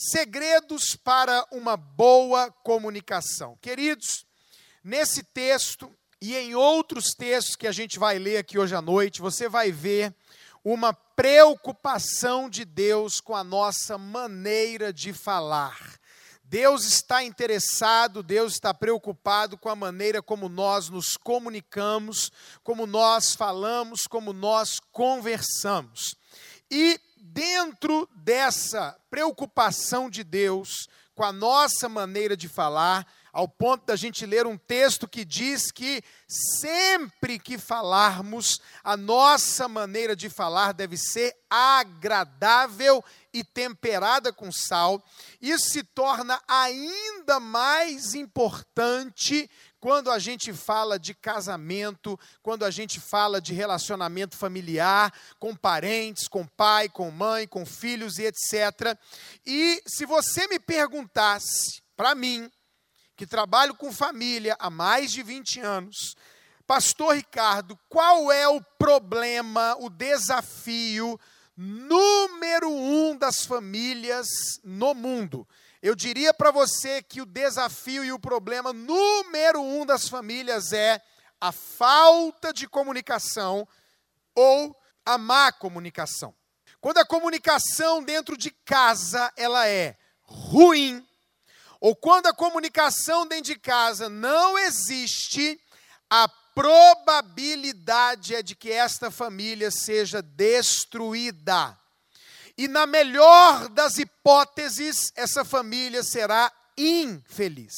Segredos para uma boa comunicação. Queridos, nesse texto e em outros textos que a gente vai ler aqui hoje à noite, você vai ver uma preocupação de Deus com a nossa maneira de falar. Deus está interessado, Deus está preocupado com a maneira como nós nos comunicamos, como nós falamos, como nós conversamos. E dentro dessa preocupação de Deus com a nossa maneira de falar, ao ponto da gente ler um texto que diz que sempre que falarmos, a nossa maneira de falar deve ser agradável e temperada com sal. Isso se torna ainda mais importante quando a gente fala de casamento, quando a gente fala de relacionamento familiar, com parentes, com pai, com mãe, com filhos e etc. E se você me perguntasse, para mim, que trabalho com família há mais de 20 anos, Pastor Ricardo, qual é o problema, o desafio número um das famílias no mundo? Eu diria para você que o desafio e o problema número um das famílias é a falta de comunicação ou a má comunicação. Quando a comunicação dentro de casa ela é ruim, ou quando a comunicação dentro de casa não existe, a probabilidade é de que esta família seja destruída. E na melhor das hipóteses, essa família será infeliz.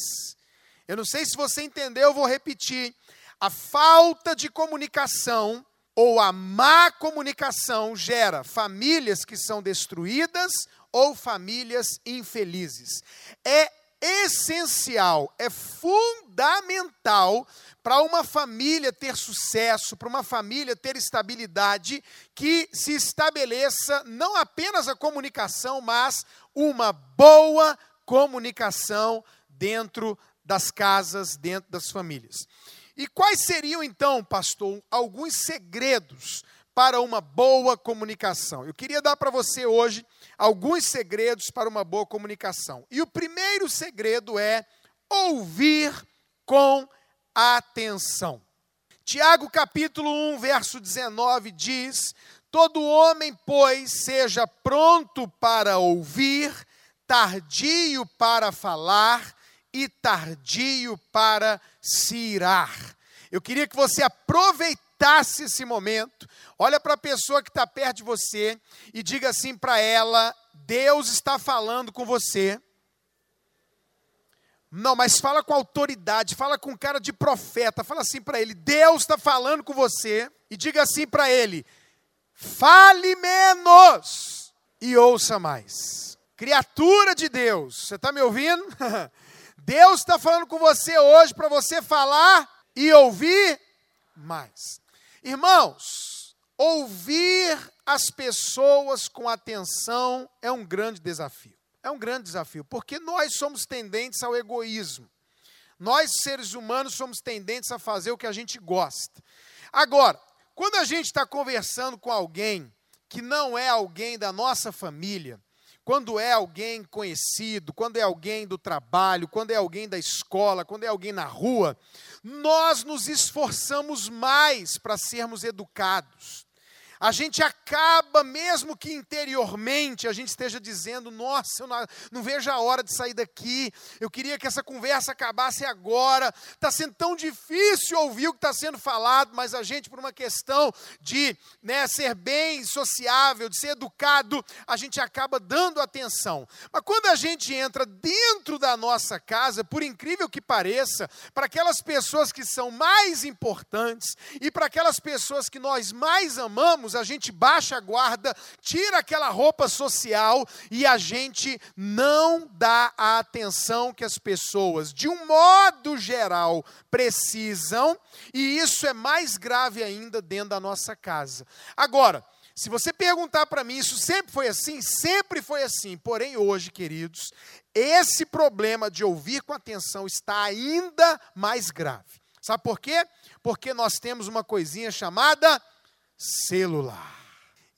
Eu não sei se você entendeu, eu vou repetir. A falta de comunicação ou a má comunicação gera famílias que são destruídas ou famílias infelizes. É essencial, é fundamental para uma família ter sucesso, para uma família ter estabilidade, que se estabeleça não apenas a comunicação, mas uma boa comunicação dentro das casas, dentro das famílias. E quais seriam então, pastor, alguns segredos para uma boa comunicação? Eu queria dar para você hoje alguns segredos para uma boa comunicação. E o primeiro segredo é ouvir com atenção. Tiago capítulo 1, verso 19 diz: Todo homem, pois, seja pronto para ouvir, tardio para falar e tardio para se irar. Eu queria que você aproveitasse esse momento, olha para a pessoa que está perto de você e diga assim para ela: Deus está falando com você. Não, mas fala com autoridade, fala com cara de profeta, fala assim para ele: Deus está falando com você, e diga assim para ele: fale menos e ouça mais. Criatura de Deus, você está me ouvindo? Deus está falando com você hoje para você falar e ouvir mais. Irmãos, ouvir as pessoas com atenção é um grande desafio. É um grande desafio, porque nós somos tendentes ao egoísmo. Nós, seres humanos, somos tendentes a fazer o que a gente gosta. Agora, quando a gente está conversando com alguém que não é alguém da nossa família, quando é alguém conhecido, quando é alguém do trabalho, quando é alguém da escola, quando é alguém na rua, nós nos esforçamos mais para sermos educados a gente acaba, mesmo que interiormente a gente esteja dizendo: Nossa, eu não, não, vejo a hora de sair daqui, eu queria que essa conversa acabasse agora. Está sendo tão difícil ouvir o que está sendo falado, mas a gente, por uma questão de né, ser bem sociável, de ser educado, a gente acaba dando atenção. Mas quando a gente entra dentro da nossa casa, por incrível que pareça, para aquelas pessoas que são mais importantes e para aquelas pessoas que nós mais amamos, a gente baixa a guarda, tira aquela roupa social e a gente não dá a atenção que as pessoas, de um modo geral, precisam, e isso é mais grave ainda dentro da nossa casa. Agora, se você perguntar para mim, isso sempre foi assim? Sempre foi assim. Porém, hoje, queridos, esse problema de ouvir com atenção está ainda mais grave. Sabe por quê? Porque nós temos uma coisinha chamada celular.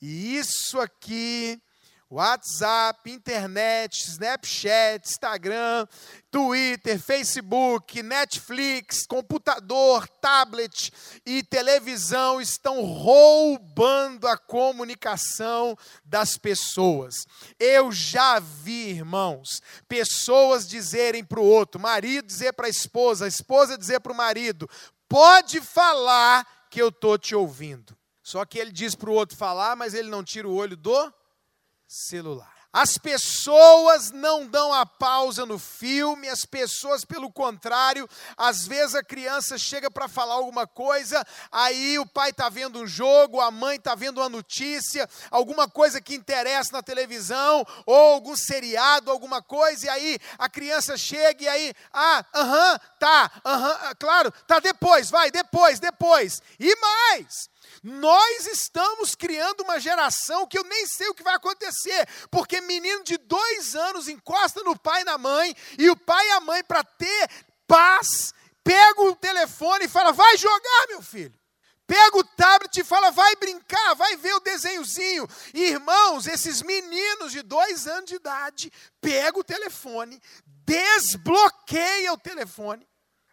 E isso aqui, WhatsApp, internet, Snapchat, Instagram, Twitter, Facebook, Netflix, computador, tablet e televisão estão roubando a comunicação das pessoas. Eu já vi, irmãos, pessoas dizerem para o outro, marido dizer para a esposa, a esposa dizer para o marido: pode falar que eu estou te ouvindo. Só que ele diz para o outro falar, mas ele não tira o olho do celular. As pessoas não dão a pausa no filme, as pessoas, pelo contrário, às vezes a criança chega para falar alguma coisa, aí o pai está vendo um jogo, a mãe está vendo uma notícia, alguma coisa que interessa na televisão, ou algum seriado, alguma coisa, e aí a criança chega e aí, ah, aham, tá, aham, claro, tá depois, vai, depois, depois, e mais. Nós estamos criando uma geração que eu nem sei o que vai acontecer, porque menino de dois anos encosta no pai e na mãe, e o pai e a mãe, para ter paz, pega o telefone e fala: vai jogar, meu filho. Pega o tablet e fala, vai brincar, vai ver o desenhozinho. Irmãos, esses meninos de dois anos de idade, pega o telefone, desbloqueia o telefone,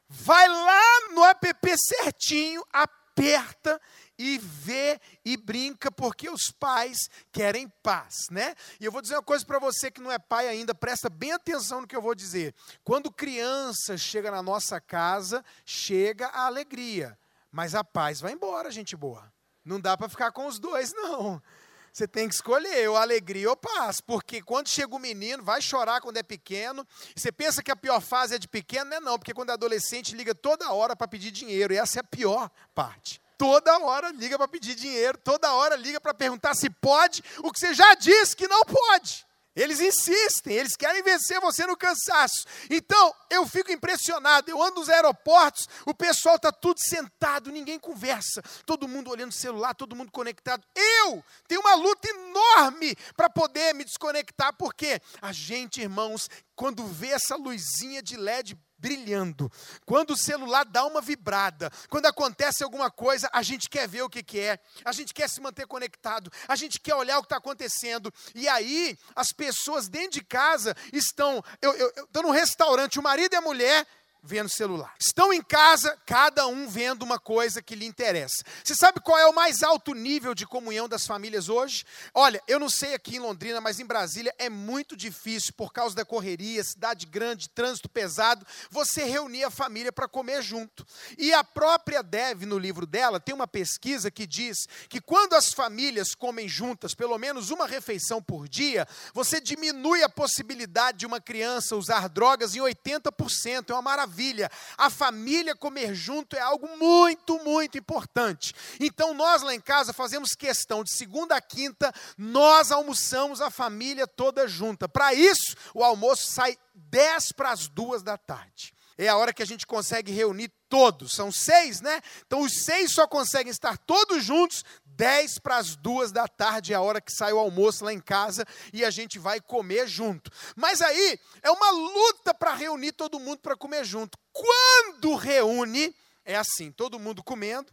vai lá no app certinho, aperta e vê e brinca porque os pais querem paz, né? E eu vou dizer uma coisa para você que não é pai ainda, presta bem atenção no que eu vou dizer. Quando criança chega na nossa casa, chega a alegria, mas a paz vai embora, gente boa. Não dá para ficar com os dois, não. Você tem que escolher, ou alegria ou paz, porque quando chega o menino, vai chorar quando é pequeno. Você pensa que a pior fase é de pequeno, não é não, porque quando é adolescente liga toda hora para pedir dinheiro, e essa é a pior parte toda hora liga para pedir dinheiro, toda hora liga para perguntar se pode, o que você já disse que não pode. Eles insistem, eles querem vencer você no cansaço. Então, eu fico impressionado. Eu ando nos aeroportos, o pessoal está tudo sentado, ninguém conversa. Todo mundo olhando o celular, todo mundo conectado. Eu tenho uma luta enorme para poder me desconectar, porque a gente, irmãos, quando vê essa luzinha de LED brilhando. Quando o celular dá uma vibrada, quando acontece alguma coisa, a gente quer ver o que, que é, a gente quer se manter conectado, a gente quer olhar o que está acontecendo. E aí, as pessoas dentro de casa estão. Eu estou num restaurante, o marido e a mulher vendo celular. Estão em casa, cada um vendo uma coisa que lhe interessa. Você sabe qual é o mais alto nível de comunhão das famílias hoje? Olha, eu não sei aqui em Londrina, mas em Brasília é muito difícil, por causa da correria, cidade grande, trânsito pesado, você reunir a família para comer junto. E a própria Dev, no livro dela, tem uma pesquisa que diz que quando as famílias comem juntas, pelo menos uma refeição por dia, você diminui a possibilidade de uma criança usar drogas em 80%. É uma maravilha maravilha. A família comer junto é algo muito, muito importante. Então, nós lá em casa fazemos questão de segunda a quinta, nós almoçamos a família toda junta. Para isso, o almoço sai 10 para as duas da tarde é a hora que a gente consegue reunir todos. São seis, né? Então os seis só conseguem estar todos juntos 10 para as duas da tarde é a hora que sai o almoço lá em casa e a gente vai comer junto. Mas aí é uma luta para reunir todo mundo para comer junto. Quando reúne, é assim: todo mundo comendo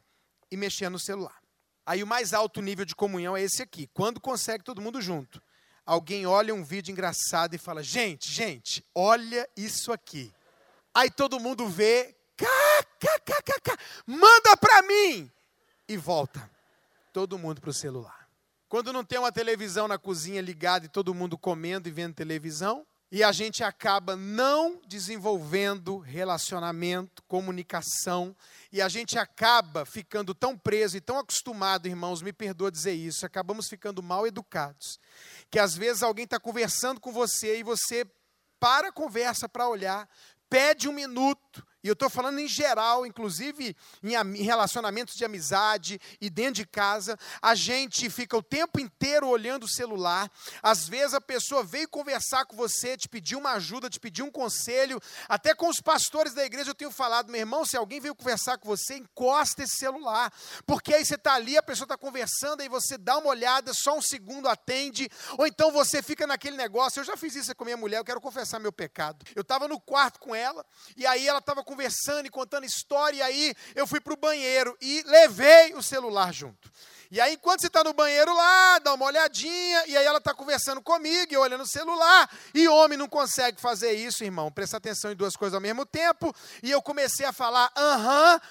e mexendo no celular. Aí o mais alto nível de comunhão é esse aqui. Quando consegue todo mundo junto. Alguém olha um vídeo engraçado e fala: gente, gente, olha isso aqui. Aí todo mundo vê, manda para mim e volta todo mundo para o celular. Quando não tem uma televisão na cozinha ligada e todo mundo comendo e vendo televisão, e a gente acaba não desenvolvendo relacionamento, comunicação, e a gente acaba ficando tão preso e tão acostumado, irmãos, me perdoa dizer isso, acabamos ficando mal educados. Que às vezes alguém está conversando com você e você para a conversa para olhar, pede um minuto, e eu estou falando em geral, inclusive em relacionamentos de amizade e dentro de casa, a gente fica o tempo inteiro olhando o celular. Às vezes a pessoa veio conversar com você, te pedir uma ajuda, te pedir um conselho. Até com os pastores da igreja eu tenho falado, meu irmão, se alguém veio conversar com você, encosta esse celular. Porque aí você está ali, a pessoa está conversando, aí você dá uma olhada, só um segundo atende. Ou então você fica naquele negócio. Eu já fiz isso com minha mulher, eu quero confessar meu pecado. Eu estava no quarto com ela, e aí ela estava conversando conversando e contando história, e aí eu fui para o banheiro e levei o celular junto. E aí, enquanto você está no banheiro lá, dá uma olhadinha, e aí ela está conversando comigo, e olhando o celular, e homem não consegue fazer isso, irmão. Presta atenção em duas coisas ao mesmo tempo. E eu comecei a falar, aham,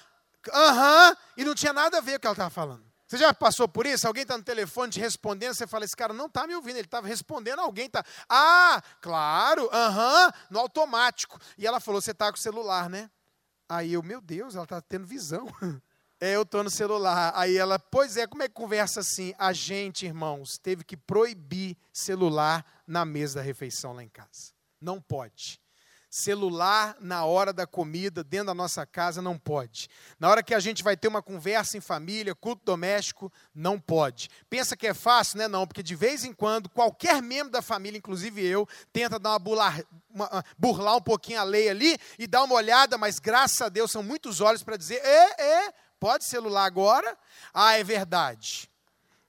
aham, e não tinha nada a ver com o que ela estava falando. Você já passou por isso? Alguém está no telefone te respondendo, você fala, esse cara não está me ouvindo, ele estava respondendo alguém. Tá... Ah, claro, aham, no automático. E ela falou, você está com o celular, né? Aí eu, meu Deus, ela está tendo visão. É, eu estou no celular. Aí ela, pois é, como é que conversa assim? A gente, irmãos, teve que proibir celular na mesa da refeição lá em casa. Não pode. Celular na hora da comida, dentro da nossa casa, não pode. Na hora que a gente vai ter uma conversa em família, culto doméstico, não pode. Pensa que é fácil, né? Não, porque de vez em quando, qualquer membro da família, inclusive eu, tenta dar uma burlar, uma, burlar um pouquinho a lei ali e dar uma olhada, mas graças a Deus são muitos olhos para dizer: é, é, Pode celular agora? Ah, é verdade.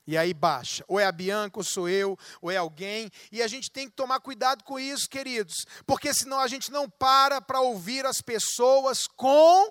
E aí baixa. Ou é a Bianca, ou sou eu, ou é alguém. E a gente tem que tomar cuidado com isso, queridos. Porque senão a gente não para para ouvir as pessoas com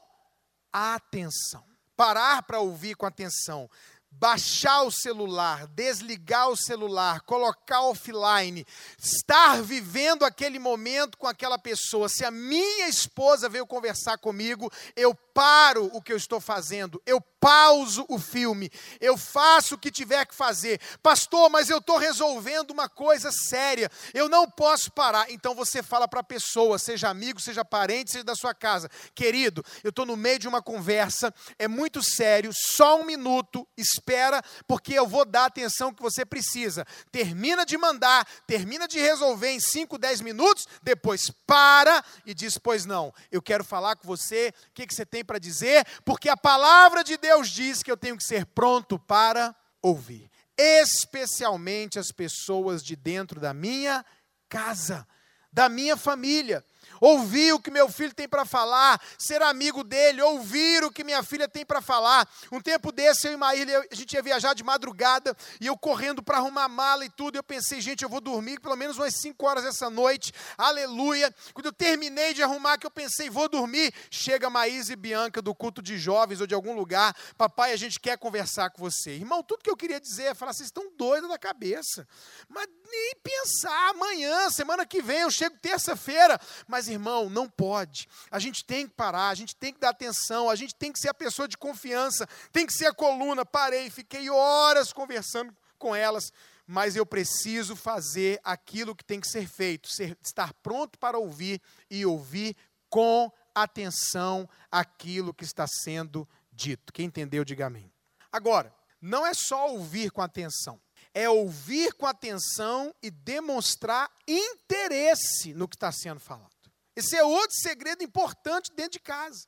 atenção. Parar para ouvir com atenção baixar o celular, desligar o celular, colocar offline, estar vivendo aquele momento com aquela pessoa. Se a minha esposa veio conversar comigo, eu paro o que eu estou fazendo, eu pauso o filme, eu faço o que tiver que fazer. Pastor, mas eu estou resolvendo uma coisa séria, eu não posso parar. Então você fala para a pessoa, seja amigo, seja parente, seja da sua casa, querido, eu estou no meio de uma conversa, é muito sério, só um minuto, espera, porque eu vou dar a atenção que você precisa. Termina de mandar, termina de resolver em 5, 10 minutos, depois para e diz: Pois não, eu quero falar com você, o que, que você tem para dizer, porque a palavra de Deus diz que eu tenho que ser pronto para ouvir, especialmente as pessoas de dentro da minha casa, da minha família ouvir o que meu filho tem para falar, ser amigo dele, ouvir o que minha filha tem para falar. Um tempo desse, eu e Maíra, a gente ia viajar de madrugada, e eu correndo para arrumar mala e tudo, eu pensei, gente, eu vou dormir pelo menos umas 5 horas essa noite, aleluia. Quando eu terminei de arrumar, que eu pensei, vou dormir, chega Maísa e Bianca do culto de jovens ou de algum lugar, papai, a gente quer conversar com você. Irmão, tudo que eu queria dizer é falar, vocês estão doidos da cabeça, mas nem pensar, amanhã, semana que vem, eu chego terça-feira, mas mas, irmão, não pode. A gente tem que parar, a gente tem que dar atenção, a gente tem que ser a pessoa de confiança, tem que ser a coluna. Parei, fiquei horas conversando com elas, mas eu preciso fazer aquilo que tem que ser feito, ser, estar pronto para ouvir e ouvir com atenção aquilo que está sendo dito. Quem entendeu, diga amém. Agora, não é só ouvir com atenção é ouvir com atenção e demonstrar interesse no que está sendo falado. Esse é outro segredo importante dentro de casa.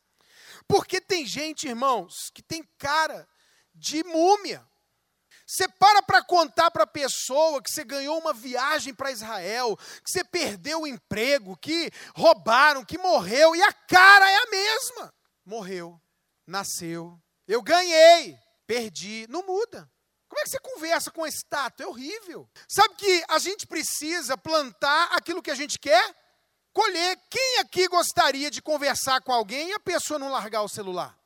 Porque tem gente, irmãos, que tem cara de múmia. Você para para contar para a pessoa que você ganhou uma viagem para Israel, que você perdeu o emprego, que roubaram, que morreu, e a cara é a mesma. Morreu, nasceu, eu ganhei, perdi, não muda. Como é que você conversa com a estátua? É horrível. Sabe que a gente precisa plantar aquilo que a gente quer? Colher. Quem aqui gostaria de conversar com alguém e a pessoa não largar o celular?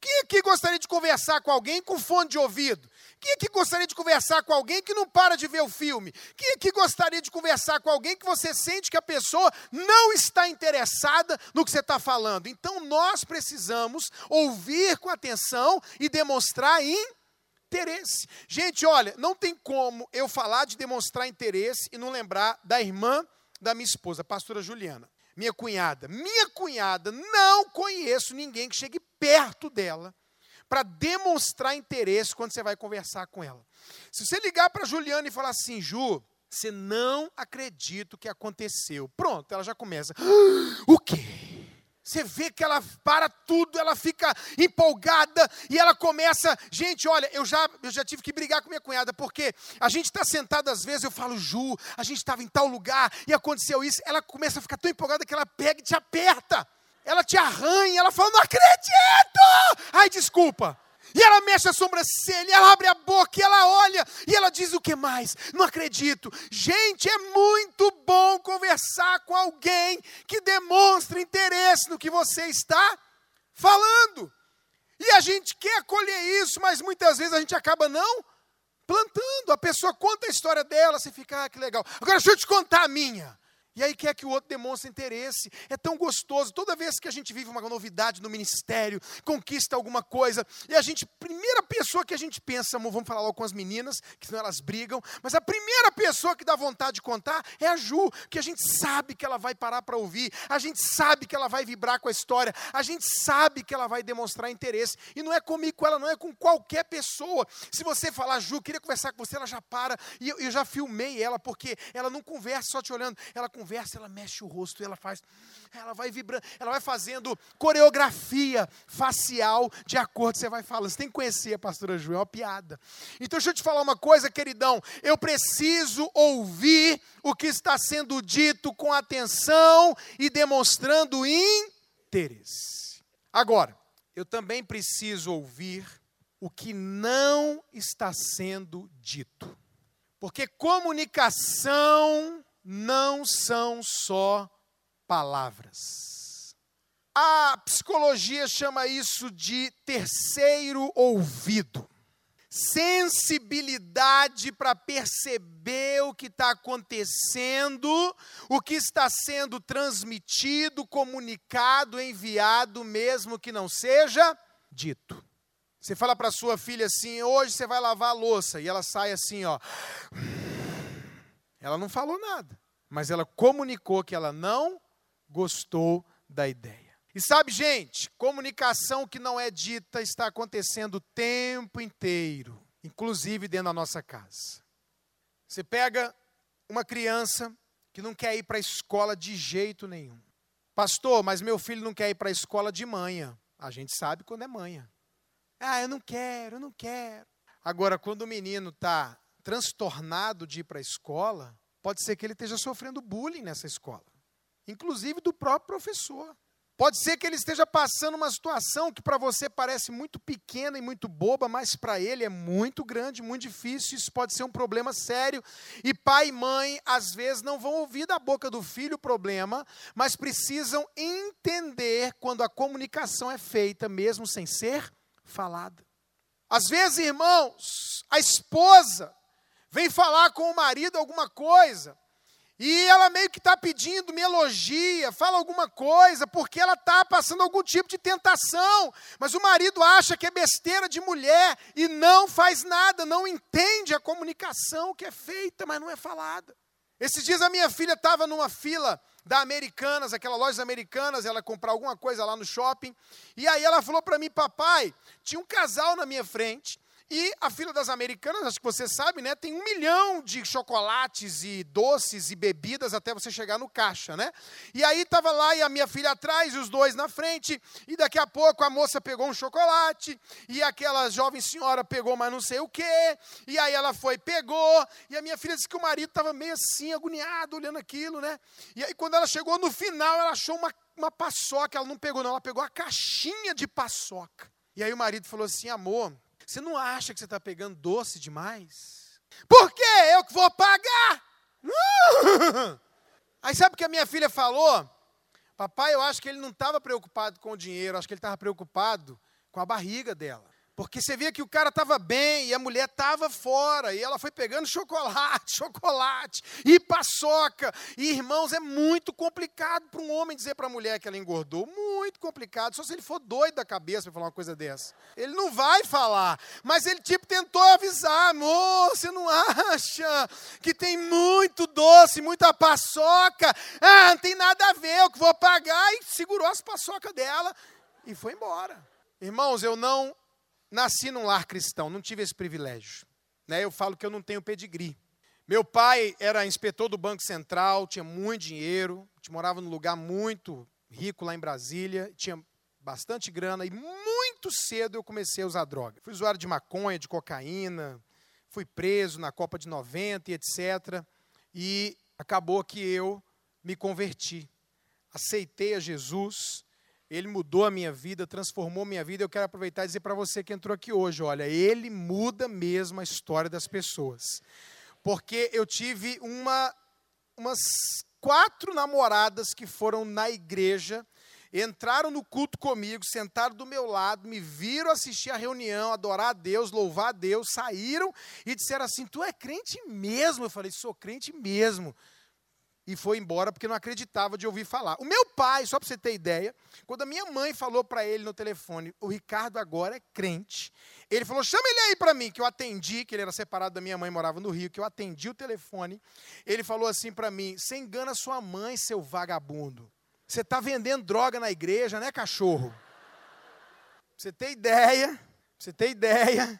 Quem aqui gostaria de conversar com alguém com fone de ouvido? Quem aqui gostaria de conversar com alguém que não para de ver o filme? Quem aqui gostaria de conversar com alguém que você sente que a pessoa não está interessada no que você está falando? Então nós precisamos ouvir com atenção e demonstrar interesse. Gente, olha, não tem como eu falar de demonstrar interesse e não lembrar da irmã da minha esposa, a pastora Juliana, minha cunhada. Minha cunhada, não conheço ninguém que chegue perto dela para demonstrar interesse quando você vai conversar com ela. Se você ligar para Juliana e falar assim, Ju, você não acredita o que aconteceu. Pronto, ela já começa. Ah, o quê? Você vê que ela para tudo, ela fica empolgada e ela começa. Gente, olha, eu já, eu já tive que brigar com minha cunhada, porque a gente está sentado às vezes, eu falo, Ju, a gente estava em tal lugar e aconteceu isso. Ela começa a ficar tão empolgada que ela pega e te aperta. Ela te arranha, ela fala, não acredito! Ai, desculpa. E ela mexe a sobrancelha, ela abre a boca, e ela olha, e ela diz o que mais? Não acredito. Gente, é muito bom conversar com alguém que demonstra interesse no que você está falando. E a gente quer colher isso, mas muitas vezes a gente acaba não plantando. A pessoa conta a história dela, você fica, ah, que legal. Agora deixa eu te contar a minha. E aí quer que o outro demonstre interesse. É tão gostoso. Toda vez que a gente vive uma novidade no ministério, conquista alguma coisa, e a gente, primeira pessoa que a gente pensa, vamos falar logo com as meninas, que senão elas brigam, mas a primeira pessoa que dá vontade de contar é a Ju, que a gente sabe que ela vai parar para ouvir, a gente sabe que ela vai vibrar com a história, a gente sabe que ela vai demonstrar interesse. E não é comigo, com ela, não é com qualquer pessoa. Se você falar, Ju, queria conversar com você, ela já para. E eu, eu já filmei ela, porque ela não conversa só te olhando, ela conversa conversa, ela mexe o rosto, ela faz, ela vai vibrando, ela vai fazendo coreografia facial de acordo você vai falando. Você tem que conhecer a pastora Ju, é uma piada. Então deixa eu te falar uma coisa, queridão, eu preciso ouvir o que está sendo dito com atenção e demonstrando interesse. Agora, eu também preciso ouvir o que não está sendo dito. Porque comunicação não são só palavras. A psicologia chama isso de terceiro ouvido. Sensibilidade para perceber o que está acontecendo, o que está sendo transmitido, comunicado, enviado, mesmo que não seja dito. Você fala para sua filha assim: hoje você vai lavar a louça, e ela sai assim, ó. Ela não falou nada, mas ela comunicou que ela não gostou da ideia. E sabe, gente, comunicação que não é dita está acontecendo o tempo inteiro, inclusive dentro da nossa casa. Você pega uma criança que não quer ir para a escola de jeito nenhum. Pastor, mas meu filho não quer ir para a escola de manhã. A gente sabe quando é manhã. Ah, eu não quero, eu não quero. Agora, quando o menino está transtornado de ir para a escola, pode ser que ele esteja sofrendo bullying nessa escola, inclusive do próprio professor. Pode ser que ele esteja passando uma situação que para você parece muito pequena e muito boba, mas para ele é muito grande, muito difícil. Isso pode ser um problema sério. E pai e mãe, às vezes, não vão ouvir da boca do filho o problema, mas precisam entender quando a comunicação é feita, mesmo sem ser falada. Às vezes, irmãos, a esposa vem falar com o marido alguma coisa, e ela meio que está pedindo, me elogia, fala alguma coisa, porque ela está passando algum tipo de tentação, mas o marido acha que é besteira de mulher e não faz nada, não entende a comunicação que é feita, mas não é falada. Esses dias a minha filha estava numa fila da Americanas, aquela loja Americanas, ela comprar alguma coisa lá no shopping, e aí ela falou para mim, papai, tinha um casal na minha frente, e a fila das americanas, acho que você sabe, né? Tem um milhão de chocolates e doces e bebidas até você chegar no caixa, né? E aí estava lá e a minha filha atrás e os dois na frente. E daqui a pouco a moça pegou um chocolate e aquela jovem senhora pegou mais não sei o quê. E aí ela foi, pegou. E a minha filha disse que o marido estava meio assim, agoniado, olhando aquilo, né? E aí quando ela chegou no final, ela achou uma, uma paçoca. Ela não pegou, não, ela pegou a caixinha de paçoca. E aí o marido falou assim: amor você não acha que você está pegando doce demais? Por quê? Eu que vou pagar. Aí sabe o que a minha filha falou? Papai, eu acho que ele não estava preocupado com o dinheiro, acho que ele estava preocupado com a barriga dela. Porque você via que o cara estava bem e a mulher estava fora. E ela foi pegando chocolate, chocolate e paçoca. E, irmãos, é muito complicado para um homem dizer para a mulher que ela engordou. Muito complicado. Só se ele for doido da cabeça para falar uma coisa dessa. Ele não vai falar. Mas ele, tipo, tentou avisar. Amor, você não acha que tem muito doce, muita paçoca? Ah, não tem nada a ver, eu que vou pagar. E segurou as paçocas dela e foi embora. Irmãos, eu não nasci num lar cristão, não tive esse privilégio. Né? Eu falo que eu não tenho pedigree. Meu pai era inspetor do Banco Central, tinha muito dinheiro, a gente morava num lugar muito rico lá em Brasília, tinha bastante grana e muito cedo eu comecei a usar droga. Fui usuário de maconha, de cocaína, fui preso na Copa de 90 e etc. E acabou que eu me converti. Aceitei a Jesus ele mudou a minha vida, transformou minha vida. Eu quero aproveitar e dizer para você que entrou aqui hoje: olha, ele muda mesmo a história das pessoas. Porque eu tive uma, umas quatro namoradas que foram na igreja, entraram no culto comigo, sentaram do meu lado, me viram assistir a reunião, adorar a Deus, louvar a Deus, saíram e disseram assim: Tu é crente mesmo? Eu falei: Sou crente mesmo e foi embora porque não acreditava de ouvir falar. O meu pai, só para você ter ideia, quando a minha mãe falou para ele no telefone, o Ricardo agora é crente, ele falou: chama ele aí para mim, que eu atendi, que ele era separado da minha mãe, morava no Rio, que eu atendi o telefone. Ele falou assim para mim: você engana sua mãe, seu vagabundo. Você está vendendo droga na igreja, né, cachorro? Você ter ideia, você ter ideia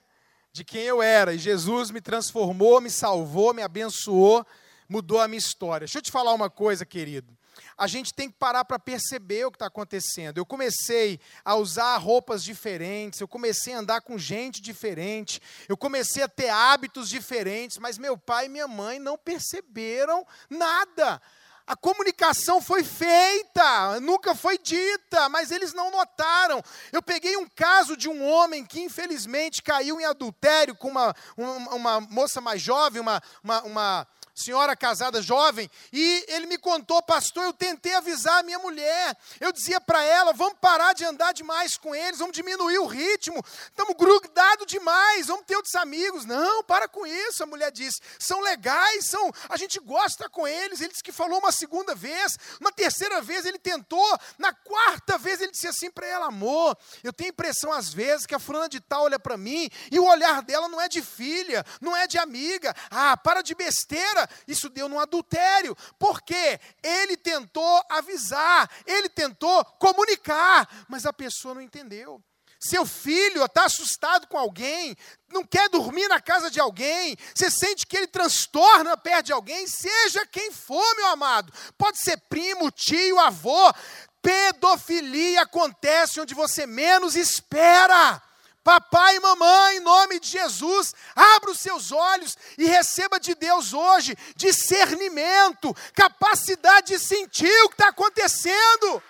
de quem eu era. E Jesus me transformou, me salvou, me abençoou mudou a minha história. Deixa eu te falar uma coisa, querido. A gente tem que parar para perceber o que está acontecendo. Eu comecei a usar roupas diferentes, eu comecei a andar com gente diferente, eu comecei a ter hábitos diferentes, mas meu pai e minha mãe não perceberam nada. A comunicação foi feita, nunca foi dita, mas eles não notaram. Eu peguei um caso de um homem que infelizmente caiu em adultério com uma, uma, uma moça mais jovem, uma, uma, uma senhora casada jovem, e ele me contou, pastor, eu tentei avisar a minha mulher. Eu dizia para ela, vamos parar de andar demais com eles, vamos diminuir o ritmo. Estamos grudados demais, vamos ter outros amigos. Não, para com isso, a mulher disse. São legais, são, a gente gosta com eles. Ele disse que falou uma segunda vez, uma terceira vez ele tentou, na quarta vez ele disse assim para ela, amor, eu tenho impressão às vezes que a fulana de tal olha para mim e o olhar dela não é de filha, não é de amiga. Ah, para de besteira, isso deu num adultério. Porque ele tentou avisar, ele tentou comunicar, mas a pessoa não entendeu. Seu filho está assustado com alguém, não quer dormir na casa de alguém, você sente que ele transtorna perto de alguém, seja quem for, meu amado, pode ser primo, tio, avô. Pedofilia acontece onde você menos espera. Papai e mamãe, em nome de Jesus, abra os seus olhos e receba de Deus hoje discernimento, capacidade de sentir o que está acontecendo.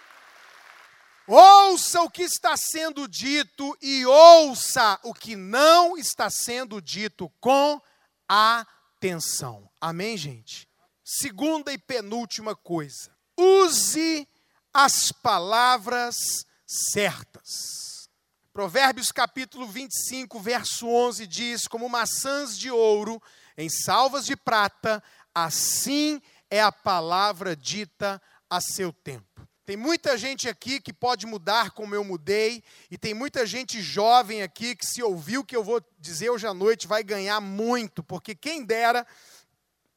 Ouça o que está sendo dito e ouça o que não está sendo dito com atenção. Amém, gente? Segunda e penúltima coisa: use as palavras certas. Provérbios capítulo 25, verso 11 diz: Como maçãs de ouro em salvas de prata, assim é a palavra dita a seu tempo. Tem muita gente aqui que pode mudar como eu mudei, e tem muita gente jovem aqui que, se ouvir o que eu vou dizer hoje à noite, vai ganhar muito, porque quem dera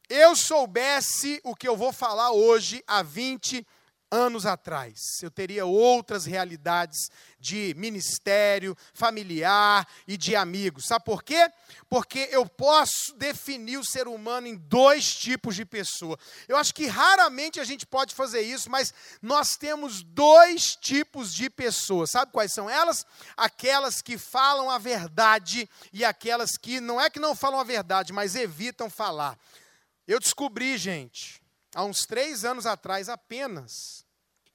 eu soubesse o que eu vou falar hoje há 20 anos anos atrás. Eu teria outras realidades de ministério, familiar e de amigos. Sabe por quê? Porque eu posso definir o ser humano em dois tipos de pessoa. Eu acho que raramente a gente pode fazer isso, mas nós temos dois tipos de pessoas. Sabe quais são elas? Aquelas que falam a verdade e aquelas que não é que não falam a verdade, mas evitam falar. Eu descobri, gente, há uns três anos atrás apenas,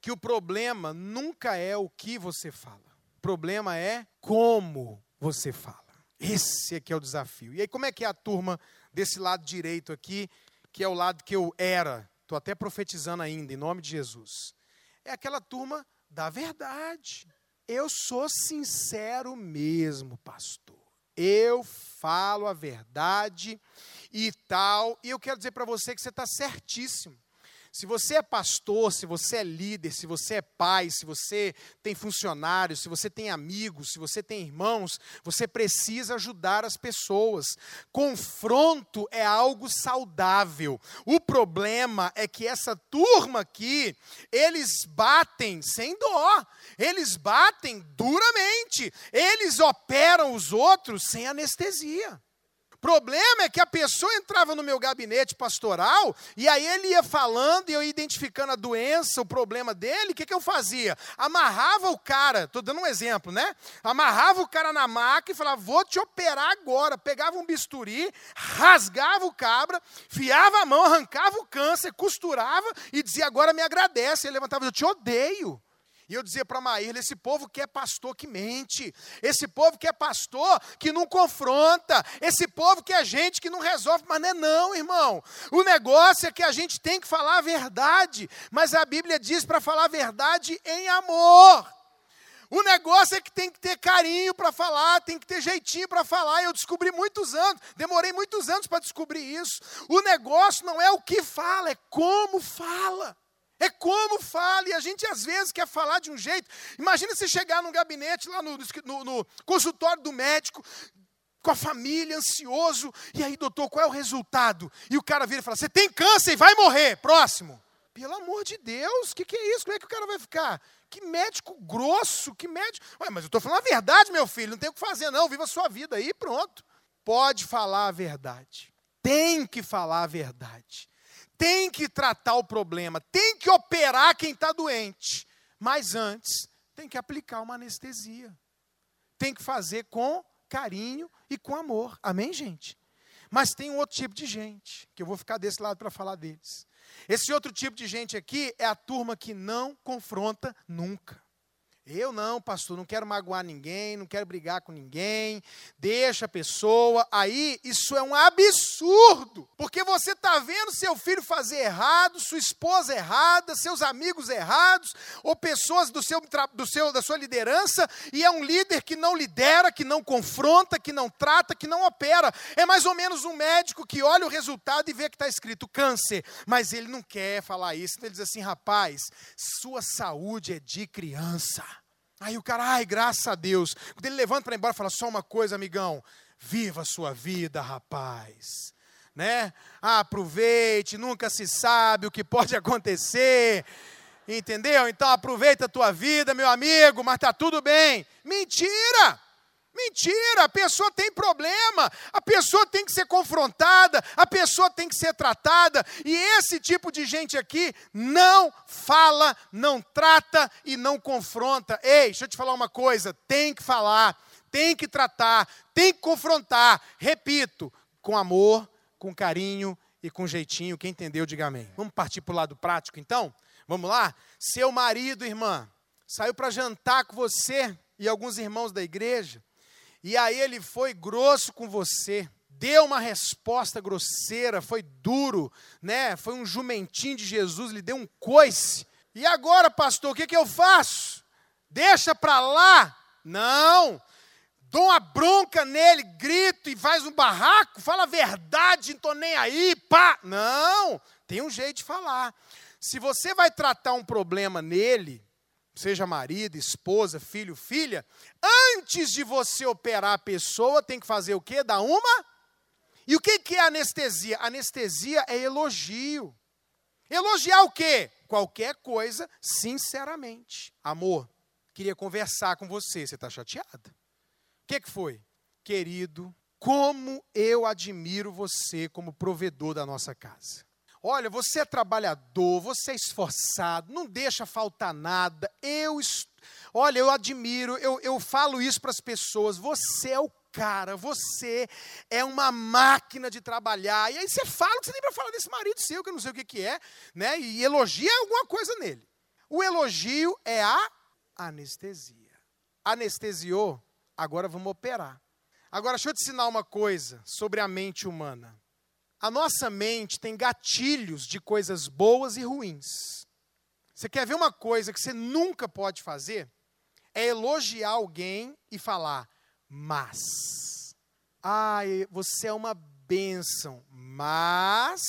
que o problema nunca é o que você fala. O problema é como você fala. Esse é que é o desafio. E aí, como é que é a turma desse lado direito aqui, que é o lado que eu era? Estou até profetizando ainda, em nome de Jesus. É aquela turma da verdade. Eu sou sincero mesmo, pastor. Eu falo a verdade e tal. E eu quero dizer para você que você está certíssimo. Se você é pastor, se você é líder, se você é pai, se você tem funcionários, se você tem amigos, se você tem irmãos, você precisa ajudar as pessoas. Confronto é algo saudável. O problema é que essa turma aqui, eles batem sem dó, eles batem duramente, eles operam os outros sem anestesia. Problema é que a pessoa entrava no meu gabinete pastoral e aí ele ia falando e eu ia identificando a doença, o problema dele, o que, que eu fazia? Amarrava o cara, estou dando um exemplo, né? Amarrava o cara na maca e falava, vou te operar agora. Pegava um bisturi, rasgava o cabra, fiava a mão, arrancava o câncer, costurava e dizia, agora me agradece. Ele levantava, eu te odeio. E eu dizia para Maíra, esse povo quer pastor que mente, esse povo quer pastor que não confronta, esse povo quer gente que não resolve, mas não é não, irmão. O negócio é que a gente tem que falar a verdade, mas a Bíblia diz para falar a verdade em amor. O negócio é que tem que ter carinho para falar, tem que ter jeitinho para falar. Eu descobri muitos anos, demorei muitos anos para descobrir isso. O negócio não é o que fala, é como fala. É como fala, e a gente às vezes quer falar de um jeito. Imagina você chegar num gabinete, lá no, no, no consultório do médico, com a família, ansioso, e aí, doutor, qual é o resultado? E o cara vira e fala: Você tem câncer e vai morrer. Próximo. Pelo amor de Deus, o que, que é isso? Como é que o cara vai ficar? Que médico grosso, que médico. Ué, mas eu estou falando a verdade, meu filho, não tem o que fazer, não. Viva a sua vida aí, pronto. Pode falar a verdade. Tem que falar a verdade tem que tratar o problema, tem que operar quem está doente. Mas antes, tem que aplicar uma anestesia. Tem que fazer com carinho e com amor. Amém, gente? Mas tem um outro tipo de gente, que eu vou ficar desse lado para falar deles. Esse outro tipo de gente aqui é a turma que não confronta nunca. Eu não, pastor, não quero magoar ninguém, não quero brigar com ninguém, deixa a pessoa. Aí, isso é um absurdo, porque você está vendo seu filho fazer errado, sua esposa errada, seus amigos errados, ou pessoas do seu, do seu, da sua liderança, e é um líder que não lidera, que não confronta, que não trata, que não opera. É mais ou menos um médico que olha o resultado e vê que está escrito câncer, mas ele não quer falar isso, então ele diz assim: rapaz, sua saúde é de criança. Aí o cara, ai, graças a Deus. Quando ele levanta para ir embora, fala só uma coisa, amigão. Viva a sua vida, rapaz. Né? Ah, aproveite, nunca se sabe o que pode acontecer. Entendeu? Então aproveita a tua vida, meu amigo, mas tá tudo bem. Mentira! Mentira, a pessoa tem problema, a pessoa tem que ser confrontada, a pessoa tem que ser tratada, e esse tipo de gente aqui não fala, não trata e não confronta. Ei, deixa eu te falar uma coisa: tem que falar, tem que tratar, tem que confrontar. Repito, com amor, com carinho e com jeitinho. Quem entendeu, diga amém. Vamos partir para o lado prático então? Vamos lá? Seu marido, irmã, saiu para jantar com você e alguns irmãos da igreja e aí ele foi grosso com você, deu uma resposta grosseira, foi duro, né? Foi um jumentinho de Jesus, lhe deu um coice. E agora, pastor, o que, que eu faço? Deixa para lá? Não. Dou uma bronca nele, grito e faz um barraco, fala a verdade, não nem aí, pá. Não, tem um jeito de falar. Se você vai tratar um problema nele, seja marido, esposa, filho, filha, antes de você operar a pessoa, tem que fazer o quê? Dar uma? E o que é anestesia? Anestesia é elogio. Elogiar o quê? Qualquer coisa, sinceramente. Amor, queria conversar com você. Você está chateada? O que, que foi? Querido, como eu admiro você como provedor da nossa casa. Olha, você é trabalhador, você é esforçado, não deixa faltar nada. Eu, olha, eu admiro, eu, eu falo isso para as pessoas. Você é o cara, você é uma máquina de trabalhar. E aí você fala que você tem para falar desse marido seu, que eu não sei o que, que é, né? E elogia alguma coisa nele. O elogio é a anestesia. Anestesiou, agora vamos operar. Agora, deixa eu te ensinar uma coisa sobre a mente humana. A nossa mente tem gatilhos de coisas boas e ruins. Você quer ver uma coisa que você nunca pode fazer? É elogiar alguém e falar, mas. Ai, você é uma bênção, mas.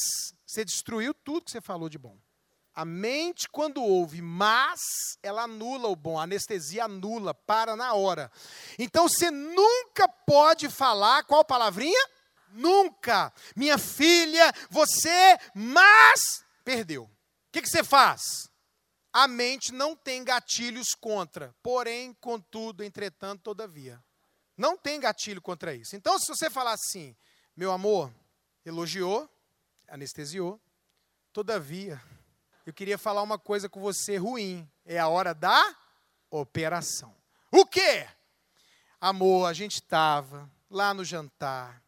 Você destruiu tudo que você falou de bom. A mente, quando ouve mas, ela anula o bom, a anestesia anula, para na hora. Então você nunca pode falar qual palavrinha? Nunca. Minha filha, você, mas perdeu. O que, que você faz? A mente não tem gatilhos contra, porém, contudo, entretanto, todavia. Não tem gatilho contra isso. Então, se você falar assim, meu amor, elogiou, anestesiou, todavia, eu queria falar uma coisa com você ruim. É a hora da operação. O quê? Amor, a gente estava lá no jantar,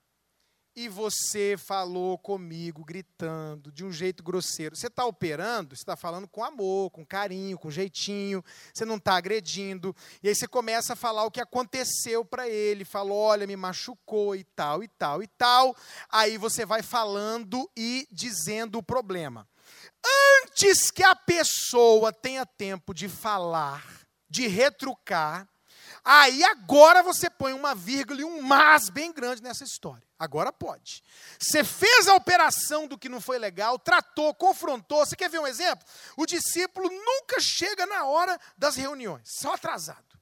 e você falou comigo gritando de um jeito grosseiro. Você está operando, você está falando com amor, com carinho, com jeitinho, você não está agredindo. E aí você começa a falar o que aconteceu para ele, falou, olha, me machucou e tal, e tal, e tal. Aí você vai falando e dizendo o problema. Antes que a pessoa tenha tempo de falar, de retrucar, Aí agora você põe uma vírgula e um mas bem grande nessa história. Agora pode. Você fez a operação do que não foi legal, tratou, confrontou. Você quer ver um exemplo? O discípulo nunca chega na hora das reuniões, só atrasado.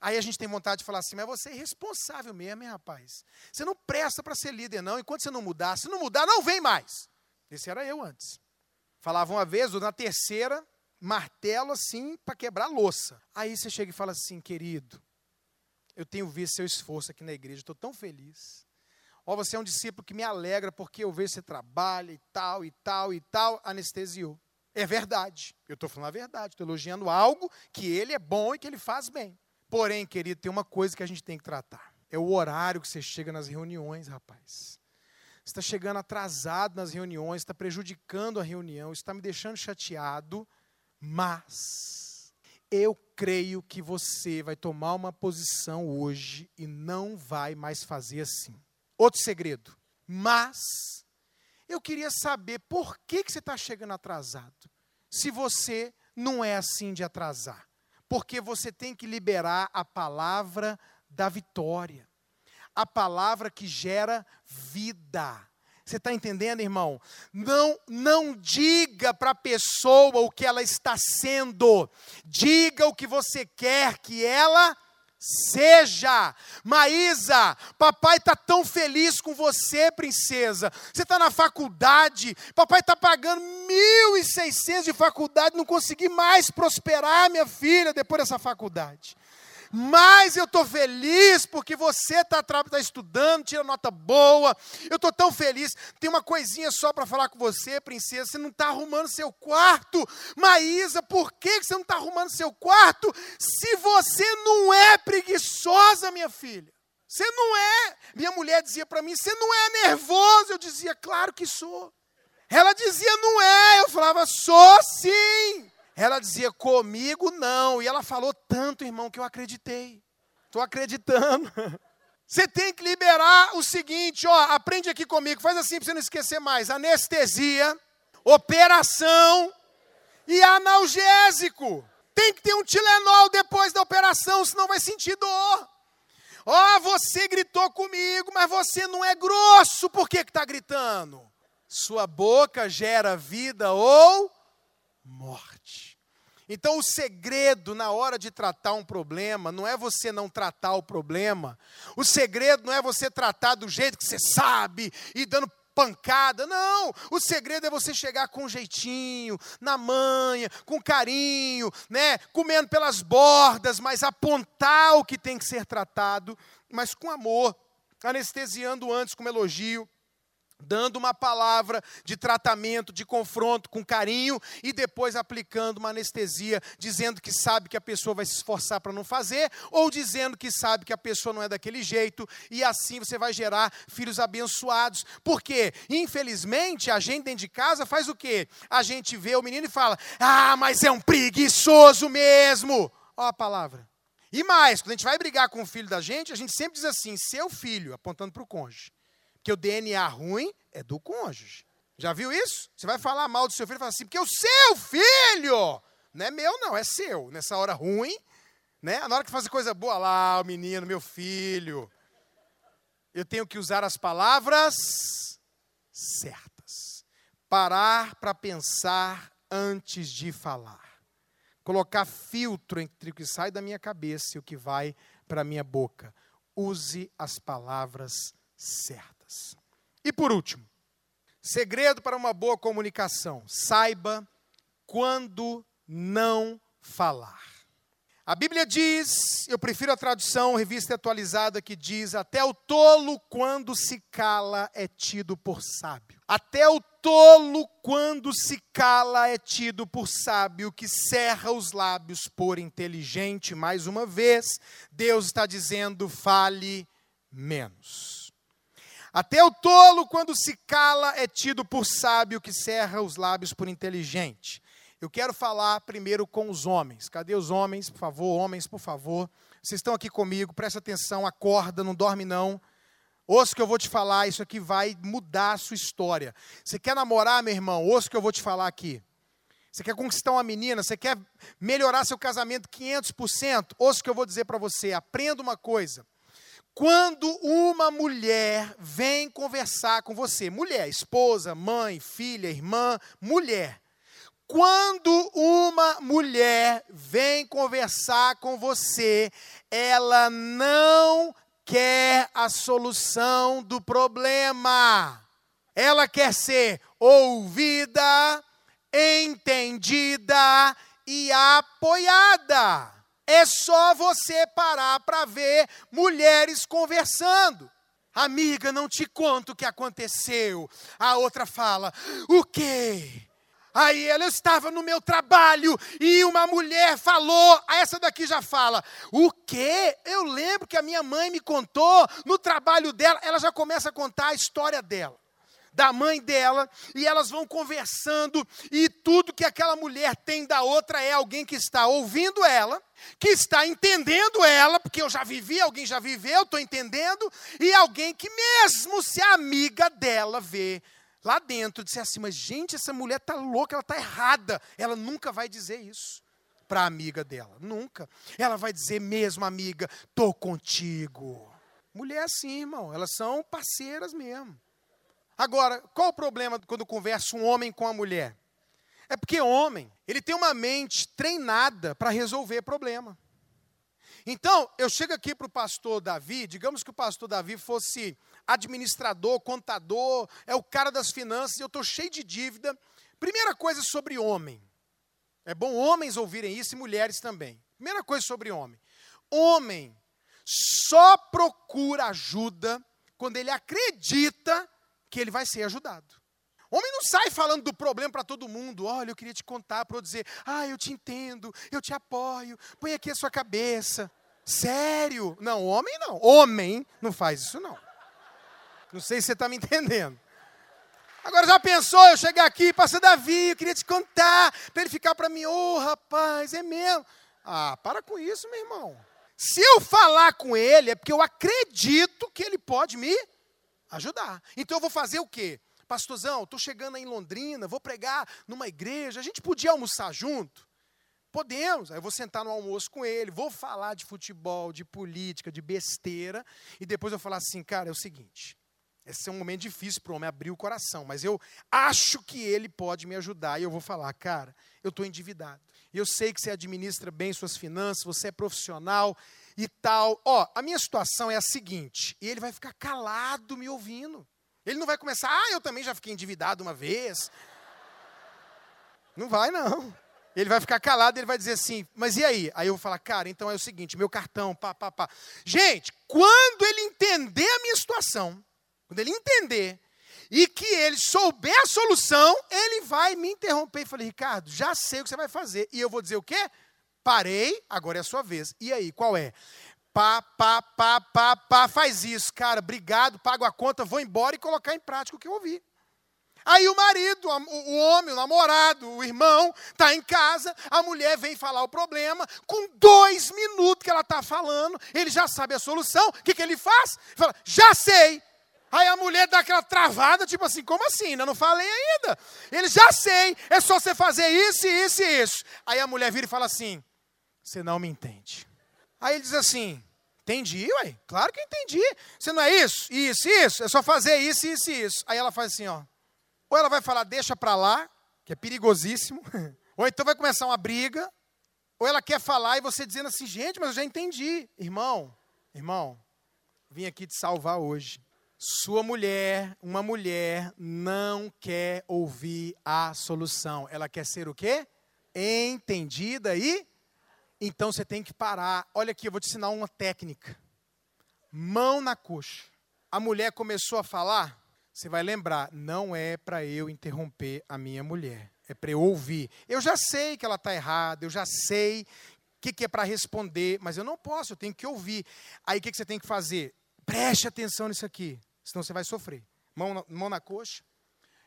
Aí a gente tem vontade de falar assim, mas você é irresponsável mesmo, hein, rapaz? Você não presta para ser líder, não. Enquanto você não mudar, se não mudar, não vem mais. Esse era eu antes. Falava uma vez, na terceira, martelo assim para quebrar louça. Aí você chega e fala assim, querido, eu tenho visto seu esforço aqui na igreja, estou tão feliz. Ó, você é um discípulo que me alegra porque eu vejo você trabalha e tal, e tal, e tal, anestesiou. É verdade, eu estou falando a verdade, estou elogiando algo que ele é bom e que ele faz bem. Porém, querido, tem uma coisa que a gente tem que tratar. É o horário que você chega nas reuniões, rapaz. Você está chegando atrasado nas reuniões, está prejudicando a reunião, está me deixando chateado, mas eu creio que você vai tomar uma posição hoje e não vai mais fazer assim. Outro segredo. Mas eu queria saber por que, que você está chegando atrasado. Se você não é assim de atrasar. Porque você tem que liberar a palavra da vitória. A palavra que gera vida. Você está entendendo, irmão? Não, não diga para a pessoa o que ela está sendo. Diga o que você quer que ela seja. Maísa, papai está tão feliz com você, princesa. Você está na faculdade, papai está pagando 1.600 de faculdade, não consegui mais prosperar, minha filha, depois dessa faculdade mas eu estou feliz porque você está tá estudando, tira nota boa. Eu estou tão feliz. Tem uma coisinha só para falar com você, princesa. Você não está arrumando seu quarto. Maísa, por que você não está arrumando seu quarto se você não é preguiçosa, minha filha? Você não é. Minha mulher dizia para mim: você não é nervoso. Eu dizia: claro que sou. Ela dizia: não é. Eu falava: sou sim. Ela dizia comigo não. E ela falou tanto, irmão, que eu acreditei. Estou acreditando. Você tem que liberar o seguinte, ó, aprende aqui comigo, faz assim para você não esquecer mais. Anestesia, operação e analgésico. Tem que ter um Tilenol depois da operação, senão vai sentir dor. Ó, você gritou comigo, mas você não é grosso, por que está gritando? Sua boca gera vida ou morte. Então, o segredo na hora de tratar um problema não é você não tratar o problema. O segredo não é você tratar do jeito que você sabe e dando pancada. Não! O segredo é você chegar com jeitinho, na manha, com carinho, né? Comendo pelas bordas, mas apontar o que tem que ser tratado, mas com amor, anestesiando antes com elogio dando uma palavra de tratamento, de confronto com carinho e depois aplicando uma anestesia, dizendo que sabe que a pessoa vai se esforçar para não fazer, ou dizendo que sabe que a pessoa não é daquele jeito, e assim você vai gerar filhos abençoados. Porque, infelizmente, a gente dentro de casa faz o quê? A gente vê o menino e fala: "Ah, mas é um preguiçoso mesmo". Ó a palavra. E mais, quando a gente vai brigar com o filho da gente, a gente sempre diz assim: "Seu filho", apontando para o cônjuge que o DNA ruim é do cônjuge. Já viu isso? Você vai falar mal do seu filho e fala assim, porque o seu filho não é meu, não, é seu. Nessa hora ruim, né? Na hora que fazer coisa boa lá, o menino, meu filho. Eu tenho que usar as palavras certas. Parar para pensar antes de falar. Colocar filtro entre o que sai da minha cabeça e o que vai para a minha boca. Use as palavras certas. E por último, segredo para uma boa comunicação: saiba quando não falar. A Bíblia diz, eu prefiro a tradução revista atualizada que diz: até o tolo quando se cala é tido por sábio. Até o tolo quando se cala é tido por sábio, que cerra os lábios por inteligente. Mais uma vez, Deus está dizendo: fale menos. Até o tolo, quando se cala, é tido por sábio que cerra os lábios por inteligente. Eu quero falar primeiro com os homens. Cadê os homens, por favor? Homens, por favor. Vocês estão aqui comigo, presta atenção, acorda, não dorme não. Ouça o que eu vou te falar, isso aqui vai mudar a sua história. Você quer namorar, meu irmão? Ouça o que eu vou te falar aqui. Você quer conquistar uma menina, você quer melhorar seu casamento 500%? Ouça o que eu vou dizer para você, aprenda uma coisa. Quando uma mulher vem conversar com você, mulher, esposa, mãe, filha, irmã, mulher. Quando uma mulher vem conversar com você, ela não quer a solução do problema. Ela quer ser ouvida, entendida e apoiada. É só você parar para ver mulheres conversando. Amiga, não te conto o que aconteceu. A outra fala: O quê? Aí ela, estava no meu trabalho e uma mulher falou, essa daqui já fala, o quê? Eu lembro que a minha mãe me contou no trabalho dela, ela já começa a contar a história dela da mãe dela, e elas vão conversando, e tudo que aquela mulher tem da outra é alguém que está ouvindo ela, que está entendendo ela, porque eu já vivi, alguém já viveu, estou entendendo, e alguém que, mesmo se a amiga dela vê lá dentro, disse assim: Mas gente, essa mulher está louca, ela está errada. Ela nunca vai dizer isso para a amiga dela, nunca. Ela vai dizer mesmo, amiga, estou contigo. Mulher assim, irmão, elas são parceiras mesmo. Agora, qual o problema quando conversa um homem com a mulher? É porque homem, ele tem uma mente treinada para resolver problema. Então, eu chego aqui para o pastor Davi, digamos que o pastor Davi fosse administrador, contador, é o cara das finanças, eu estou cheio de dívida. Primeira coisa sobre homem. É bom homens ouvirem isso e mulheres também. Primeira coisa sobre homem. Homem só procura ajuda quando ele acredita que ele vai ser ajudado. Homem não sai falando do problema para todo mundo. Olha, eu queria te contar para eu dizer, ah, eu te entendo, eu te apoio, põe aqui a sua cabeça. Sério? Não, homem não. Homem não faz isso não. Não sei se você está me entendendo. Agora já pensou eu chegar aqui, pastor Davi, eu queria te contar, para ele ficar para mim, ô oh, rapaz, é mesmo. Ah, para com isso, meu irmão. Se eu falar com ele, é porque eu acredito que ele pode me ajudar. Então eu vou fazer o quê? Pastorzão, estou chegando aí em Londrina, vou pregar numa igreja, a gente podia almoçar junto? Podemos. Aí eu vou sentar no almoço com ele, vou falar de futebol, de política, de besteira, e depois eu falar assim, cara, é o seguinte, esse é um momento difícil para o homem abrir o coração, mas eu acho que ele pode me ajudar. E eu vou falar, cara, eu estou endividado. Eu sei que você administra bem suas finanças, você é profissional, e tal. Ó, a minha situação é a seguinte, e ele vai ficar calado me ouvindo. Ele não vai começar, ah, eu também já fiquei endividado uma vez. Não vai, não. Ele vai ficar calado, ele vai dizer assim, mas e aí? Aí eu vou falar, cara, então é o seguinte, meu cartão, pá, pá, pá. Gente, quando ele entender a minha situação, quando ele entender e que ele souber a solução, ele vai me interromper e falar, Ricardo, já sei o que você vai fazer. E eu vou dizer o quê? Parei, agora é a sua vez. E aí, qual é? Pá, pá, pá, pá, pá, faz isso. Cara, obrigado, pago a conta, vou embora e colocar em prática o que eu ouvi. Aí o marido, o homem, o namorado, o irmão, está em casa, a mulher vem falar o problema, com dois minutos que ela está falando, ele já sabe a solução, o que, que ele faz? Fala, já sei. Aí a mulher dá aquela travada, tipo assim, como assim? Não falei ainda. Ele já sei, é só você fazer isso, isso e isso. Aí a mulher vira e fala assim: você não me entende. Aí ele diz assim: Entendi, ué. Claro que entendi. Você não é isso? Isso, isso. É só fazer isso, isso e isso. Aí ela faz assim, ó. Ou ela vai falar, deixa pra lá, que é perigosíssimo. Ou então vai começar uma briga. Ou ela quer falar e você dizendo assim, gente, mas eu já entendi. Irmão, irmão, vim aqui te salvar hoje. Sua mulher, uma mulher, não quer ouvir a solução. Ela quer ser o quê? Entendida e então você tem que parar. Olha aqui, eu vou te ensinar uma técnica. Mão na coxa. A mulher começou a falar, você vai lembrar, não é para eu interromper a minha mulher, é para eu ouvir. Eu já sei que ela está errada, eu já sei o que, que, é para responder, mas eu não posso, eu tenho que ouvir. Aí o que, que você tem que fazer? Preste atenção nisso aqui. senão você vai sofrer. Mão na, mão na coxa.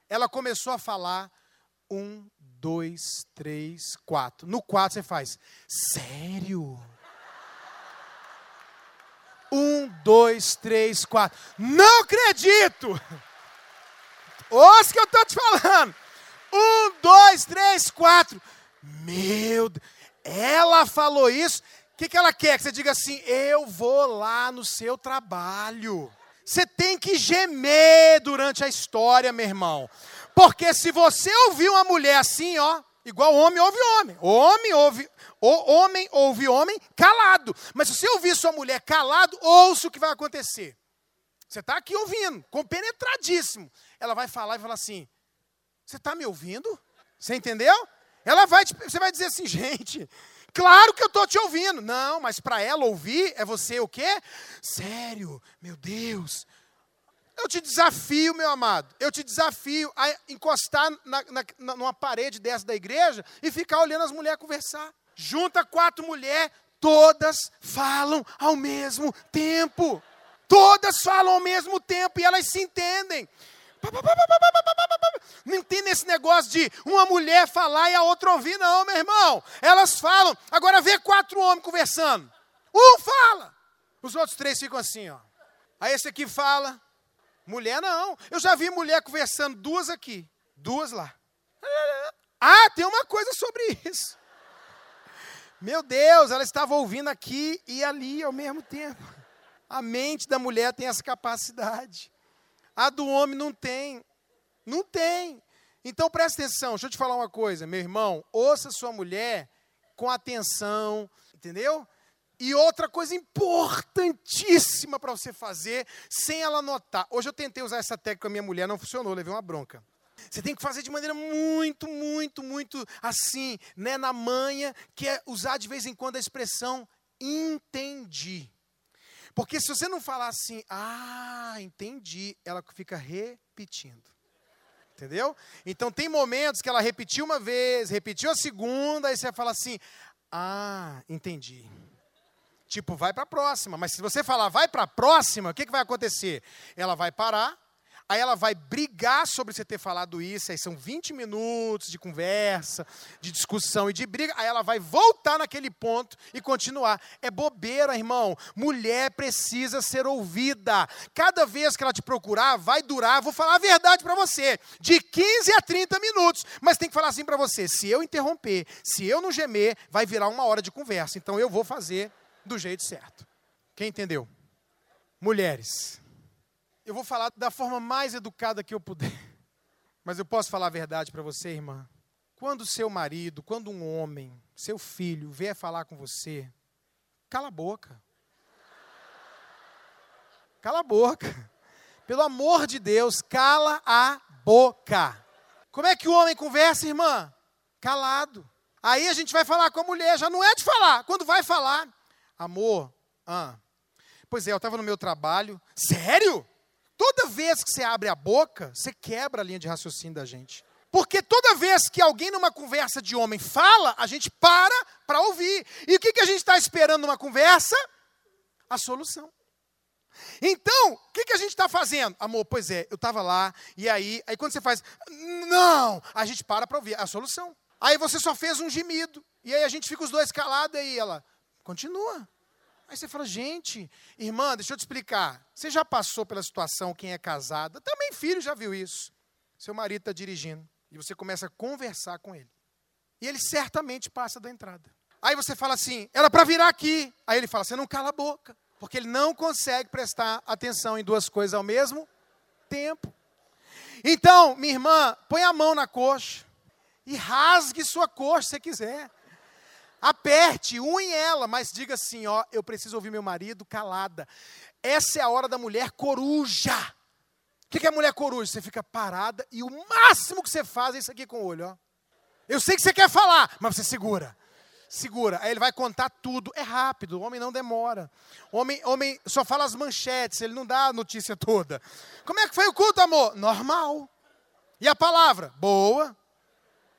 Ela começou a falar um, dois, três, quatro. No quatro você faz, sério? Um, dois, três, quatro. Não acredito! Ouça que eu estou te falando. Um, dois, três, quatro. Meu Deus. Ela falou isso. O que, que ela quer? Que você diga assim: eu vou lá no seu trabalho. Você tem que gemer durante a história, meu irmão. Porque se você ouvir uma mulher assim, ó, igual homem ouve homem. Homem ouve, o homem ouve homem calado. Mas se você ouvir sua mulher calado, ouça o que vai acontecer. Você está aqui ouvindo, compenetradíssimo. Ela vai falar e falar assim: Você está me ouvindo? Você entendeu? Ela vai, você vai dizer assim, gente, claro que eu estou te ouvindo. Não, mas para ela ouvir é você o quê? Sério, meu Deus. Eu te desafio, meu amado, eu te desafio a encostar na, na, numa parede dessa da igreja e ficar olhando as mulheres conversar. Junta quatro mulheres, todas falam ao mesmo tempo. Todas falam ao mesmo tempo e elas se entendem. Não tem esse negócio de uma mulher falar e a outra ouvir, não, meu irmão. Elas falam. Agora vê quatro homens conversando. Um fala. Os outros três ficam assim, ó. Aí esse aqui fala. Mulher não. Eu já vi mulher conversando, duas aqui, duas lá. Ah, tem uma coisa sobre isso. Meu Deus, ela estava ouvindo aqui e ali ao mesmo tempo. A mente da mulher tem essa capacidade. A do homem não tem. Não tem. Então presta atenção, deixa eu te falar uma coisa, meu irmão. Ouça sua mulher com atenção, entendeu? E outra coisa importantíssima para você fazer sem ela notar. Hoje eu tentei usar essa técnica com a minha mulher, não funcionou, levei uma bronca. Você tem que fazer de maneira muito, muito, muito assim, né, na manha, que é usar de vez em quando a expressão entendi. Porque se você não falar assim, ah, entendi, ela fica repetindo. Entendeu? Então tem momentos que ela repetiu uma vez, repetiu a segunda, aí você fala assim, ah, entendi. Tipo, vai para a próxima. Mas se você falar vai para a próxima, o que, que vai acontecer? Ela vai parar, Aí ela vai brigar sobre você ter falado isso, aí são 20 minutos de conversa, de discussão e de briga. Aí ela vai voltar naquele ponto e continuar. É bobeira, irmão. Mulher precisa ser ouvida. Cada vez que ela te procurar, vai durar, vou falar a verdade para você, de 15 a 30 minutos. Mas tem que falar assim para você: se eu interromper, se eu não gemer, vai virar uma hora de conversa. Então eu vou fazer do jeito certo. Quem entendeu? Mulheres eu vou falar da forma mais educada que eu puder. Mas eu posso falar a verdade para você, irmã? Quando seu marido, quando um homem, seu filho, vier falar com você, cala a boca. Cala a boca. Pelo amor de Deus, cala a boca. Como é que o homem conversa, irmã? Calado. Aí a gente vai falar com a mulher, já não é de falar. Quando vai falar, amor, ah, pois é, eu estava no meu trabalho. Sério? Toda vez que você abre a boca, você quebra a linha de raciocínio da gente. Porque toda vez que alguém numa conversa de homem fala, a gente para para ouvir. E o que, que a gente está esperando numa conversa? A solução. Então, o que, que a gente está fazendo? Amor, pois é, eu estava lá, e aí, aí quando você faz, não, a gente para para ouvir a solução. Aí você só fez um gemido, e aí a gente fica os dois calados, e aí ela, continua. Aí você fala, gente, irmã, deixa eu te explicar. Você já passou pela situação, quem é casada, também filho já viu isso. Seu marido está dirigindo e você começa a conversar com ele. E ele certamente passa da entrada. Aí você fala assim, era para virar aqui. Aí ele fala, você não cala a boca. Porque ele não consegue prestar atenção em duas coisas ao mesmo tempo. Então, minha irmã, põe a mão na coxa e rasgue sua coxa se quiser. Aperte, une ela, mas diga assim: ó, eu preciso ouvir meu marido calada. Essa é a hora da mulher coruja. O que é mulher coruja? Você fica parada e o máximo que você faz é isso aqui com o olho, ó. Eu sei que você quer falar, mas você segura. Segura. Aí ele vai contar tudo. É rápido, o homem não demora. Homem, homem só fala as manchetes, ele não dá a notícia toda. Como é que foi o culto, amor? Normal. E a palavra? Boa.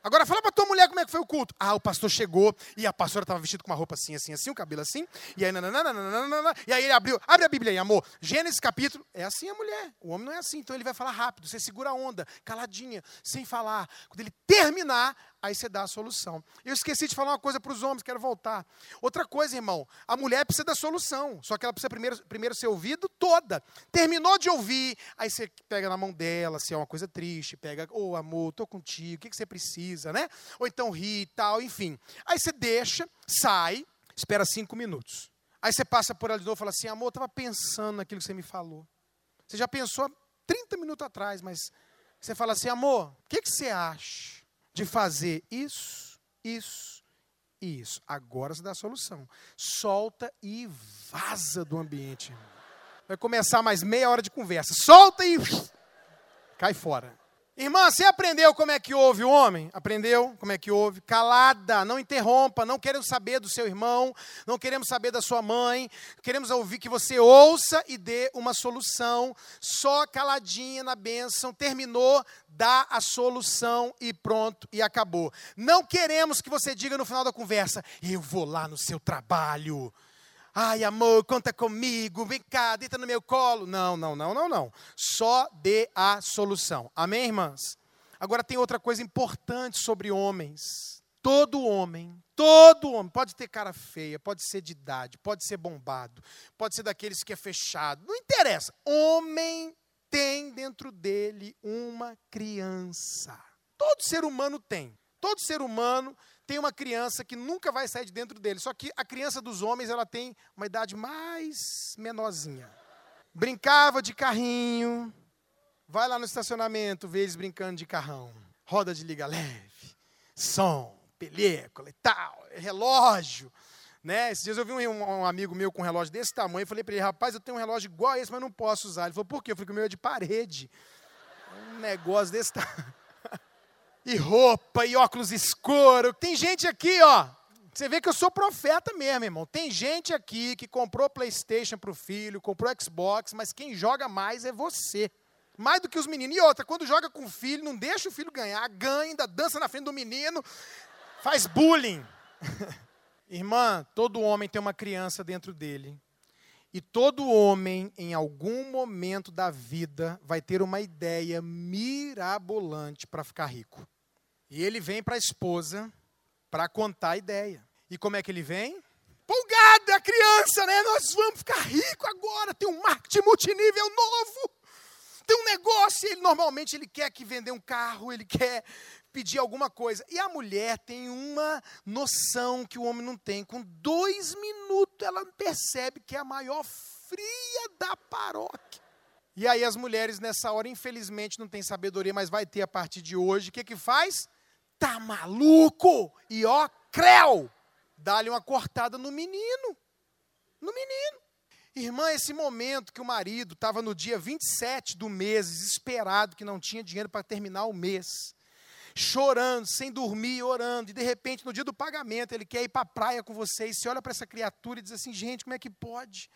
Agora fala pra tua mulher como é que foi o culto. Ah, o pastor chegou e a pastora estava vestida com uma roupa assim, assim, assim, o cabelo assim. E aí, nananana, e aí ele abriu. Abre a Bíblia aí, amor. Gênesis capítulo. É assim a mulher. O homem não é assim. Então ele vai falar rápido. Você segura a onda, caladinha, sem falar. Quando ele terminar, aí você dá a solução. Eu esqueci de falar uma coisa para os homens, quero voltar. Outra coisa, irmão, a mulher precisa da solução, só que ela precisa primeiro, primeiro ser ouvido toda. Terminou de ouvir, aí você pega na mão dela, se é uma coisa triste, pega, ô oh, amor, tô contigo, o que, que você precisa, né? Ou então ri e tal, enfim. Aí você deixa, sai, espera cinco minutos. Aí você passa por ela de novo e fala assim, amor, eu estava pensando naquilo que você me falou. Você já pensou 30 minutos atrás, mas você fala assim, amor, o que, que você acha? De fazer isso, isso e isso. Agora você dá a solução. Solta e vaza do ambiente. Vai começar mais meia hora de conversa. Solta e cai fora. Irmã, você aprendeu como é que ouve o homem? Aprendeu como é que ouve? Calada, não interrompa, não queremos saber do seu irmão, não queremos saber da sua mãe, queremos ouvir que você ouça e dê uma solução, só caladinha na bênção, terminou, dá a solução e pronto, e acabou. Não queremos que você diga no final da conversa, eu vou lá no seu trabalho, Ai, amor, conta comigo, vem cá, deita no meu colo. Não, não, não, não, não. Só dê a solução. Amém, irmãs? Agora tem outra coisa importante sobre homens. Todo homem, todo homem, pode ter cara feia, pode ser de idade, pode ser bombado, pode ser daqueles que é fechado, não interessa. Homem tem dentro dele uma criança. Todo ser humano tem. Todo ser humano tem uma criança que nunca vai sair de dentro dele. Só que a criança dos homens, ela tem uma idade mais menorzinha. Brincava de carrinho. Vai lá no estacionamento, vê eles brincando de carrão. Roda de liga leve, som, película e tal, relógio. Né? Esses dias eu vi um, um amigo meu com um relógio desse tamanho, eu falei para ele, rapaz, eu tenho um relógio igual a esse, mas não posso usar. Ele falou, por quê? Eu falei o meu é de parede. Um negócio desse tamanho e roupa, e óculos escuros. Tem gente aqui, ó. Você vê que eu sou profeta mesmo, irmão. Tem gente aqui que comprou PlayStation para o filho, comprou Xbox, mas quem joga mais é você. Mais do que os meninos. E outra, quando joga com o filho, não deixa o filho ganhar, ganha, ainda dança na frente do menino, faz bullying. Irmã, todo homem tem uma criança dentro dele. E todo homem, em algum momento da vida, vai ter uma ideia mirabolante para ficar rico. E ele vem para a esposa para contar a ideia. E como é que ele vem? Empolgado, é criança, né? Nós vamos ficar rico agora, tem um marketing multinível novo. Tem um negócio, ele normalmente ele quer que vender um carro, ele quer pedir alguma coisa. E a mulher tem uma noção que o homem não tem. Com dois minutos ela percebe que é a maior fria da paróquia. E aí as mulheres nessa hora, infelizmente, não têm sabedoria, mas vai ter a partir de hoje. O que que faz? Tá maluco? E ó, creu! Dá-lhe uma cortada no menino. No menino. Irmã, esse momento que o marido estava no dia 27 do mês, desesperado, que não tinha dinheiro para terminar o mês, chorando, sem dormir, orando, e de repente, no dia do pagamento, ele quer ir para a praia com vocês, você olha para essa criatura e diz assim: gente, como é que pode?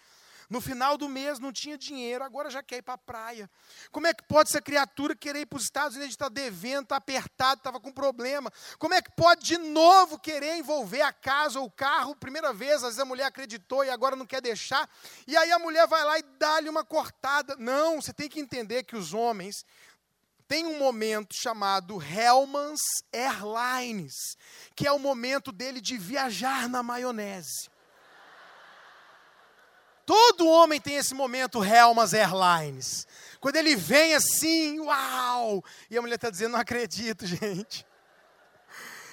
No final do mês não tinha dinheiro, agora já quer ir para a praia. Como é que pode essa criatura querer ir para os Estados Unidos, está devendo, está apertado, estava com problema? Como é que pode de novo querer envolver a casa ou o carro? Primeira vez, às vezes a mulher acreditou e agora não quer deixar. E aí a mulher vai lá e dá-lhe uma cortada. Não, você tem que entender que os homens tem um momento chamado Hellman's Airlines, que é o momento dele de viajar na maionese. Todo homem tem esse momento Helmas Airlines. Quando ele vem assim, uau! E a mulher está dizendo, não acredito, gente.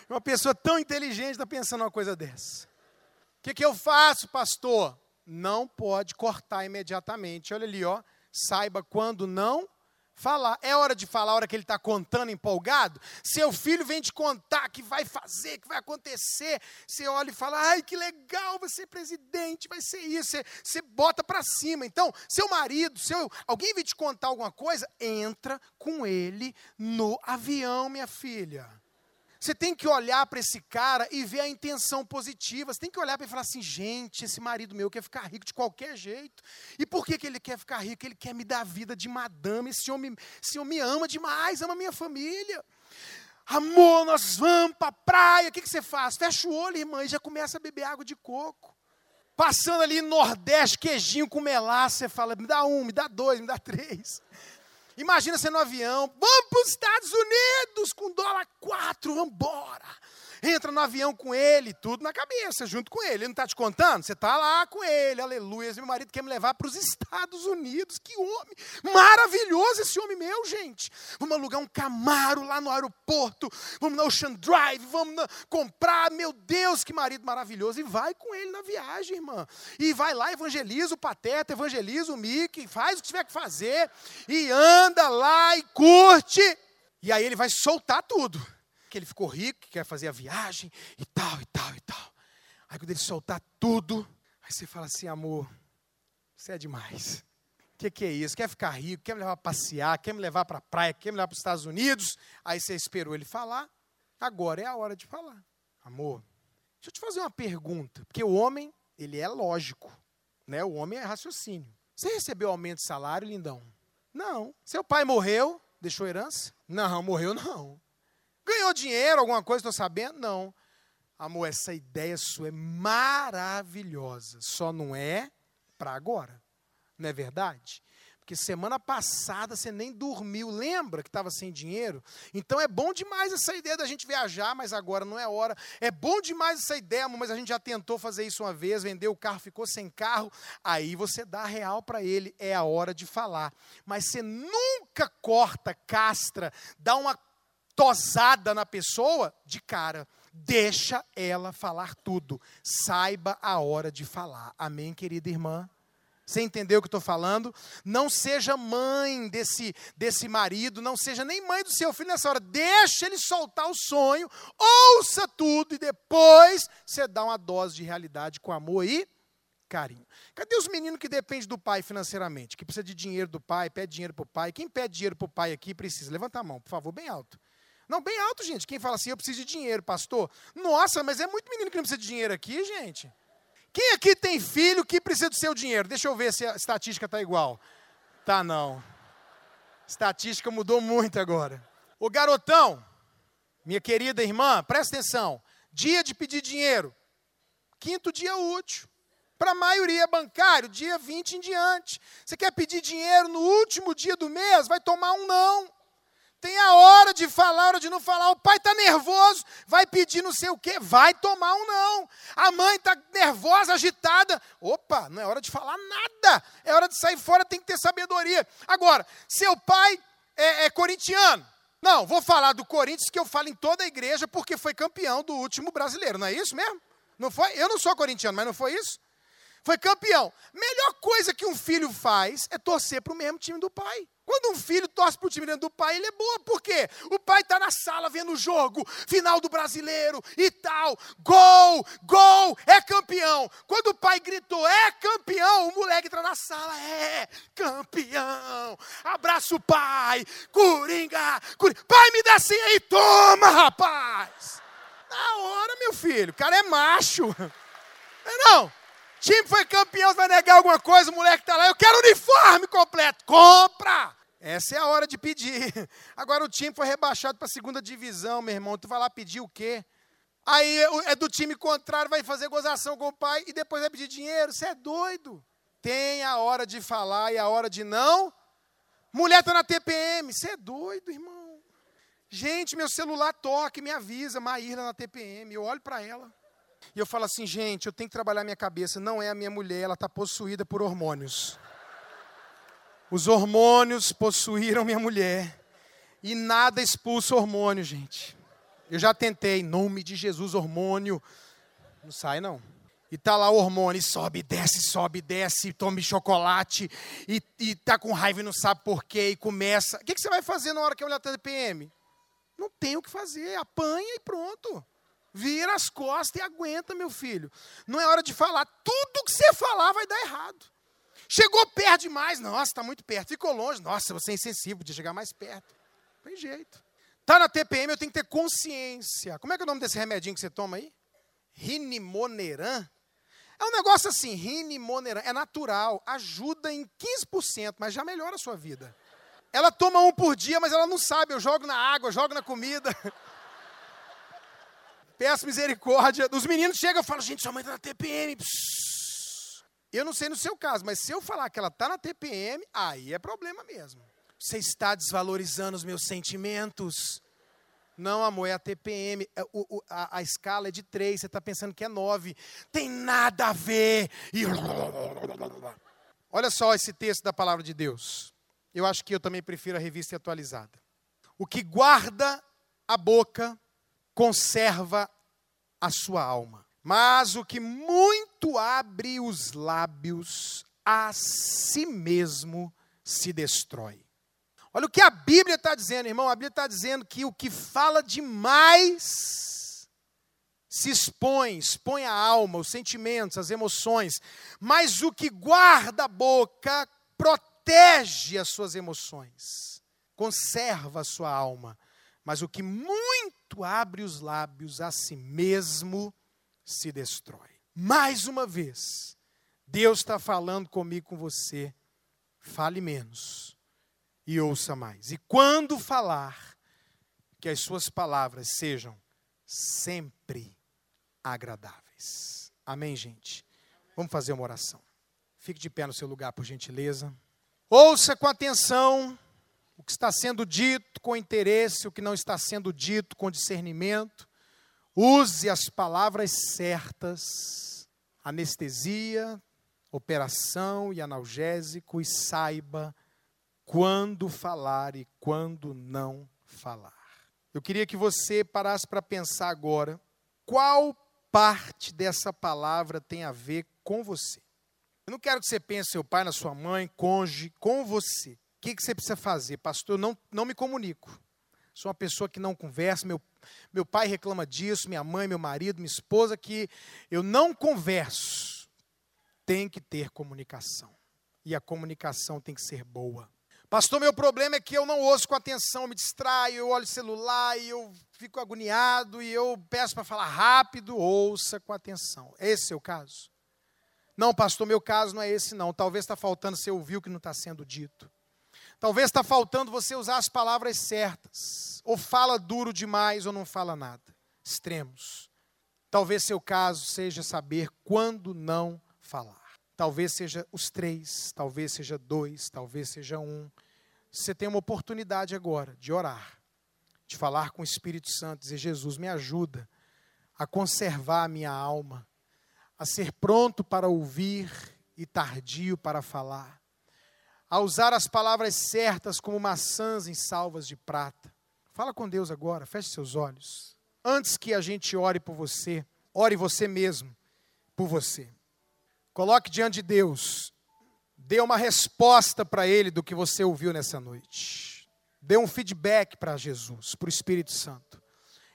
Uma pessoa tão inteligente está pensando uma coisa dessa. O que, que eu faço, pastor? Não pode cortar imediatamente. Olha ali, ó. Saiba quando não falar. É hora de falar a hora que ele está contando empolgado. Seu filho vem te contar que vai fazer, que vai acontecer. Você olha e fala: ai, que legal, vai ser presidente, vai ser isso. Você, você bota para cima. Então, seu marido, seu, alguém vem te contar alguma coisa, entra com ele no avião, minha filha. Você tem que olhar para esse cara e ver a intenção positiva. Você tem que olhar para ele e falar assim: gente, esse marido meu quer ficar rico de qualquer jeito. E por que, que ele quer ficar rico? Ele quer me dar vida de madame. Esse homem, esse homem me ama demais, ama minha família. Amor, nós vamos para a praia. O que, que você faz? Fecha o olho, irmã, e já começa a beber água de coco. Passando ali no Nordeste, queijinho com melaço, você fala, me dá um, me dá dois, me dá três. Imagina você no avião, vamos para os Estados Unidos com dólar quatro, vamos embora entra no avião com ele, tudo na cabeça, junto com ele. Ele não está te contando? Você está lá com ele, aleluia. Meu marido quer me levar para os Estados Unidos. Que homem maravilhoso esse homem meu, gente. Vamos alugar um Camaro lá no aeroporto, vamos na Ocean Drive, vamos na, comprar. Meu Deus, que marido maravilhoso. E vai com ele na viagem, irmã. E vai lá, evangeliza o Pateta, evangeliza o Mickey, faz o que tiver que fazer. E anda lá e curte. E aí ele vai soltar tudo que ele ficou rico, que quer fazer a viagem e tal, e tal, e tal. Aí quando ele soltar tudo, aí você fala assim, amor, você é demais. O que, que, é isso? Quer ficar rico, quer me levar para passear, quer me levar para a praia, quer me levar para os Estados Unidos. Aí você esperou ele falar, agora é a hora de falar. Amor, deixa eu te fazer uma pergunta, porque o homem, ele é lógico, né? O homem é raciocínio. Você recebeu aumento de salário, lindão? Não. Seu pai morreu, deixou herança? Não, morreu não. Ganhou dinheiro, alguma coisa, estou sabendo? Não. Amor, essa ideia sua é maravilhosa, só não é para agora. Não é verdade? Porque semana passada você nem dormiu, lembra que estava sem dinheiro? Então é bom demais essa ideia da gente viajar, mas agora não é hora. É bom demais essa ideia, mas a gente já tentou fazer isso uma vez, vendeu o carro, ficou sem carro. Aí você dá real para ele, é a hora de falar. Mas você nunca corta, castra, dá uma tosada na pessoa, de cara. Deixa ela falar tudo. Saiba a hora de falar. Amém, querida irmã? Você entendeu o que estou falando? Não seja mãe desse, desse marido, não seja nem mãe do seu filho nessa hora. Deixa ele soltar o sonho, ouça tudo e depois você dá uma dose de realidade com amor e carinho. Cadê os meninos que dependem do pai financeiramente? Que precisa de dinheiro do pai, pede dinheiro para o pai. Quem pede dinheiro para o pai aqui precisa? Levanta a mão, por favor, bem alto. Não, bem alto, gente. Quem fala assim, eu preciso de dinheiro, pastor. Nossa, mas é muito menino que não precisa de dinheiro aqui, gente. Quem aqui tem filho que precisa do seu dinheiro? Deixa eu ver se a estatística está igual. Tá não. Estatística mudou muito agora. O garotão, minha querida irmã, presta atenção. Dia de pedir dinheiro. Quinto dia útil. Para a maioria bancário, dia 20 em diante. Você quer pedir dinheiro no último dia do mês? Vai tomar um não. Tem a hora de falar, a hora de não falar. O pai está nervoso, vai pedir não sei o quê, vai tomar um não. A mãe está nervosa, agitada. Opa, não é hora de falar nada. É hora de sair fora, tem que ter sabedoria. Agora, seu pai é, é corintiano. Não, vou falar do Corinthians que eu falo em toda a igreja porque foi campeão do último brasileiro, não é isso mesmo? Não foi? Eu não sou corintiano, mas não foi isso? Foi campeão. Melhor coisa que um filho faz é torcer para o mesmo time do pai. Quando um filho torce para o time do pai, ele é boa. Por quê? O pai está na sala vendo o jogo, final do brasileiro e tal. Gol, gol, é campeão. Quando o pai gritou, é campeão, o moleque entra na sala, é campeão. Abraça o pai, coringa, coringa. Pai, me dá assim aí, toma, rapaz. Na hora, meu filho, o cara é macho. Não é não? time foi campeão, vai negar alguma coisa, o moleque está lá, eu quero uniforme completo. Compra! Essa é a hora de pedir. Agora o time foi rebaixado para a segunda divisão, meu irmão. Tu vai lá pedir o quê? Aí é do time contrário, vai fazer gozação com o pai e depois vai pedir dinheiro. Você é doido. Tem a hora de falar e a hora de não. Mulher está na TPM. Você é doido, irmão. Gente, meu celular toca e me avisa, Maíra na TPM. Eu olho para ela. E eu falo assim, gente, eu tenho que trabalhar minha cabeça. Não é a minha mulher, ela está possuída por hormônios. Os hormônios possuíram minha mulher. E nada expulsa hormônio, gente. Eu já tentei, em nome de Jesus, hormônio. Não sai, não. E tá lá o hormônio, sobe, desce, sobe, desce, tome chocolate, e, e tá com raiva e não sabe por quê, e começa. O que, que você vai fazer na hora que a mulher tá de PM? Não tem o que fazer, apanha e pronto. Vira as costas e aguenta, meu filho. Não é hora de falar. Tudo que você falar vai dar errado. Chegou perto demais. Nossa, está muito perto. Ficou longe. Nossa, você é insensível, podia chegar mais perto. Não tem jeito. Está na TPM, eu tenho que ter consciência. Como é que é o nome desse remedinho que você toma aí? Rinimoneran. É um negócio assim, rinimoneran. É natural, ajuda em 15%, mas já melhora a sua vida. Ela toma um por dia, mas ela não sabe. Eu jogo na água, jogo na comida. Peço misericórdia. Os meninos chegam e falam, gente, sua mãe está na TPM. Psss. Eu não sei no seu caso, mas se eu falar que ela está na TPM, aí é problema mesmo. Você está desvalorizando os meus sentimentos. Não, amor, é a TPM. É, o, o, a, a, escala é de 3, você está pensando que é 9. Tem nada a ver. E... Olha só esse texto da palavra de Deus. Eu acho que eu também prefiro a revista atualizada. O que guarda a boca conserva a sua alma. Mas o que muito abre os lábios, a si mesmo se destrói. Olha o que a Bíblia está dizendo, irmão. A Bíblia está dizendo que o que fala demais se expõe, expõe a alma, os sentimentos, as emoções. Mas o que guarda a boca protege as suas emoções, conserva a sua alma. Mas o que muito abre os lábios a si mesmo se destrói. Mais uma vez, Deus está falando comigo, com você. Fale menos e ouça mais. E quando falar, que as suas palavras sejam sempre agradáveis. Amém, gente? Vamos fazer uma oração. Fique de pé no seu lugar, por gentileza. Ouça com atenção o que está sendo dito com interesse, o que não está sendo dito com discernimento. Use as palavras certas, anestesia, operação e analgésico, e saiba quando falar e quando não falar. Eu queria que você parasse para pensar agora qual parte dessa palavra tem a ver com você. Eu não quero que você pense seu pai, na sua mãe, cônjuge, com você. O que, que você precisa fazer? Pastor, eu não, não me comunico. Sou uma pessoa que não conversa. Meu, meu pai reclama disso, minha mãe, meu marido, minha esposa, que eu não converso. Tem que ter comunicação. E a comunicação tem que ser boa. Pastor, meu problema é que eu não ouço com atenção, eu me distraio, eu olho o celular e eu fico agoniado e eu peço para falar rápido, ouça com atenção. Esse é o caso? Não, pastor, meu caso não é esse não. Talvez está faltando você ouvir o que não está sendo dito. Talvez está faltando você usar as palavras certas. Ou fala duro demais ou não fala nada. Extremos. Talvez seu caso seja saber quando não falar. Talvez seja os três, talvez seja dois, talvez seja um. Você tem uma oportunidade agora de orar, de falar com o Espírito Santo, dizer: Jesus, me ajuda a conservar a minha alma, a ser pronto para ouvir e tardio para falar, a usar as palavras certas como maçãs em salvas de prata. Fala com Deus agora, feche seus olhos. Antes que a gente ore por você, ore você mesmo por você. Coloque diante de Deus. Dê uma resposta para Ele do que você ouviu nessa noite. Dê um feedback para Jesus, para o Espírito Santo.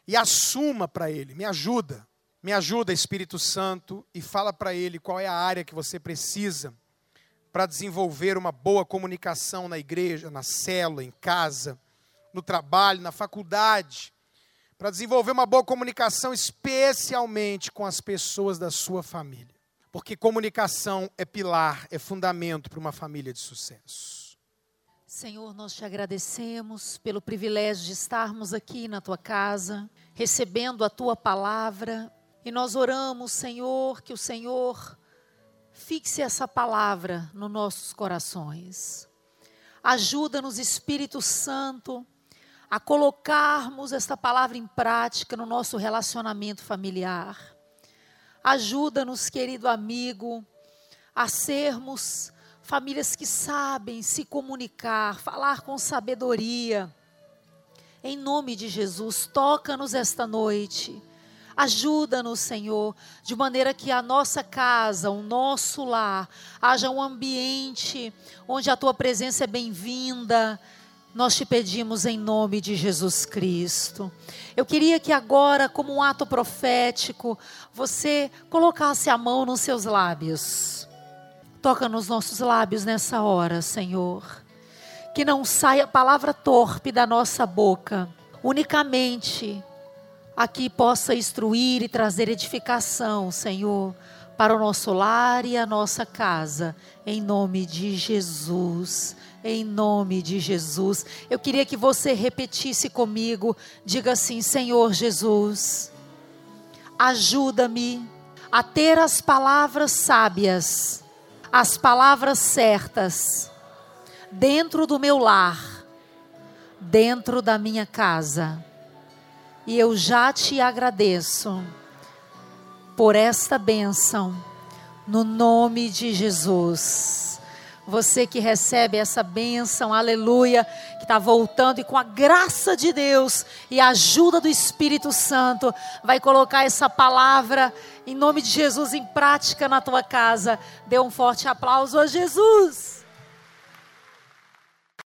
E assuma para Ele. Me ajuda. Me ajuda, Espírito Santo, e fala para Ele qual é a área que você precisa para desenvolver uma boa comunicação na igreja, na célula, em casa, no trabalho, na faculdade. Para desenvolver uma boa comunicação, especialmente com as pessoas da sua família. Porque comunicação é pilar, é fundamento para uma família de sucesso. Senhor, nós te agradecemos pelo privilégio de estarmos aqui na tua casa, recebendo a tua palavra. E nós oramos, Senhor, que o Senhor fixe essa palavra nos nossos corações. Ajuda-nos, Espírito Santo, a colocarmos esta palavra em prática no nosso relacionamento familiar Ajuda-nos, querido amigo, a sermos famílias que sabem se comunicar, falar com sabedoria. Em nome de Jesus, toca-nos esta noite. Ajuda-nos, Senhor, de maneira que a nossa casa, o nosso lar, haja um ambiente onde a tua presença é bem-vinda, nós te pedimos em nome de Jesus Cristo. Eu queria que agora, como um ato profético, você colocasse a mão nos seus lábios. Toca nos nossos lábios nessa hora, Senhor. Que não saia palavra torpe da nossa boca, unicamente a que possa instruir e trazer edificação, Senhor, para o nosso lar e a nossa casa, em nome de Jesus em nome de Jesus. Eu queria que você repetisse comigo, diga assim: Senhor Jesus, ajuda-me a ter as palavras sábias, as palavras certas, dentro do meu lar, dentro da minha casa. E eu já te agradeço por esta bênção, no nome de Jesus. Você que recebe essa bênção, aleluia, que está voltando e com a graça de Deus e a ajuda do Espírito Santo, vai colocar essa palavra em nome de Jesus em prática na tua casa. Dê um forte aplauso a Jesus.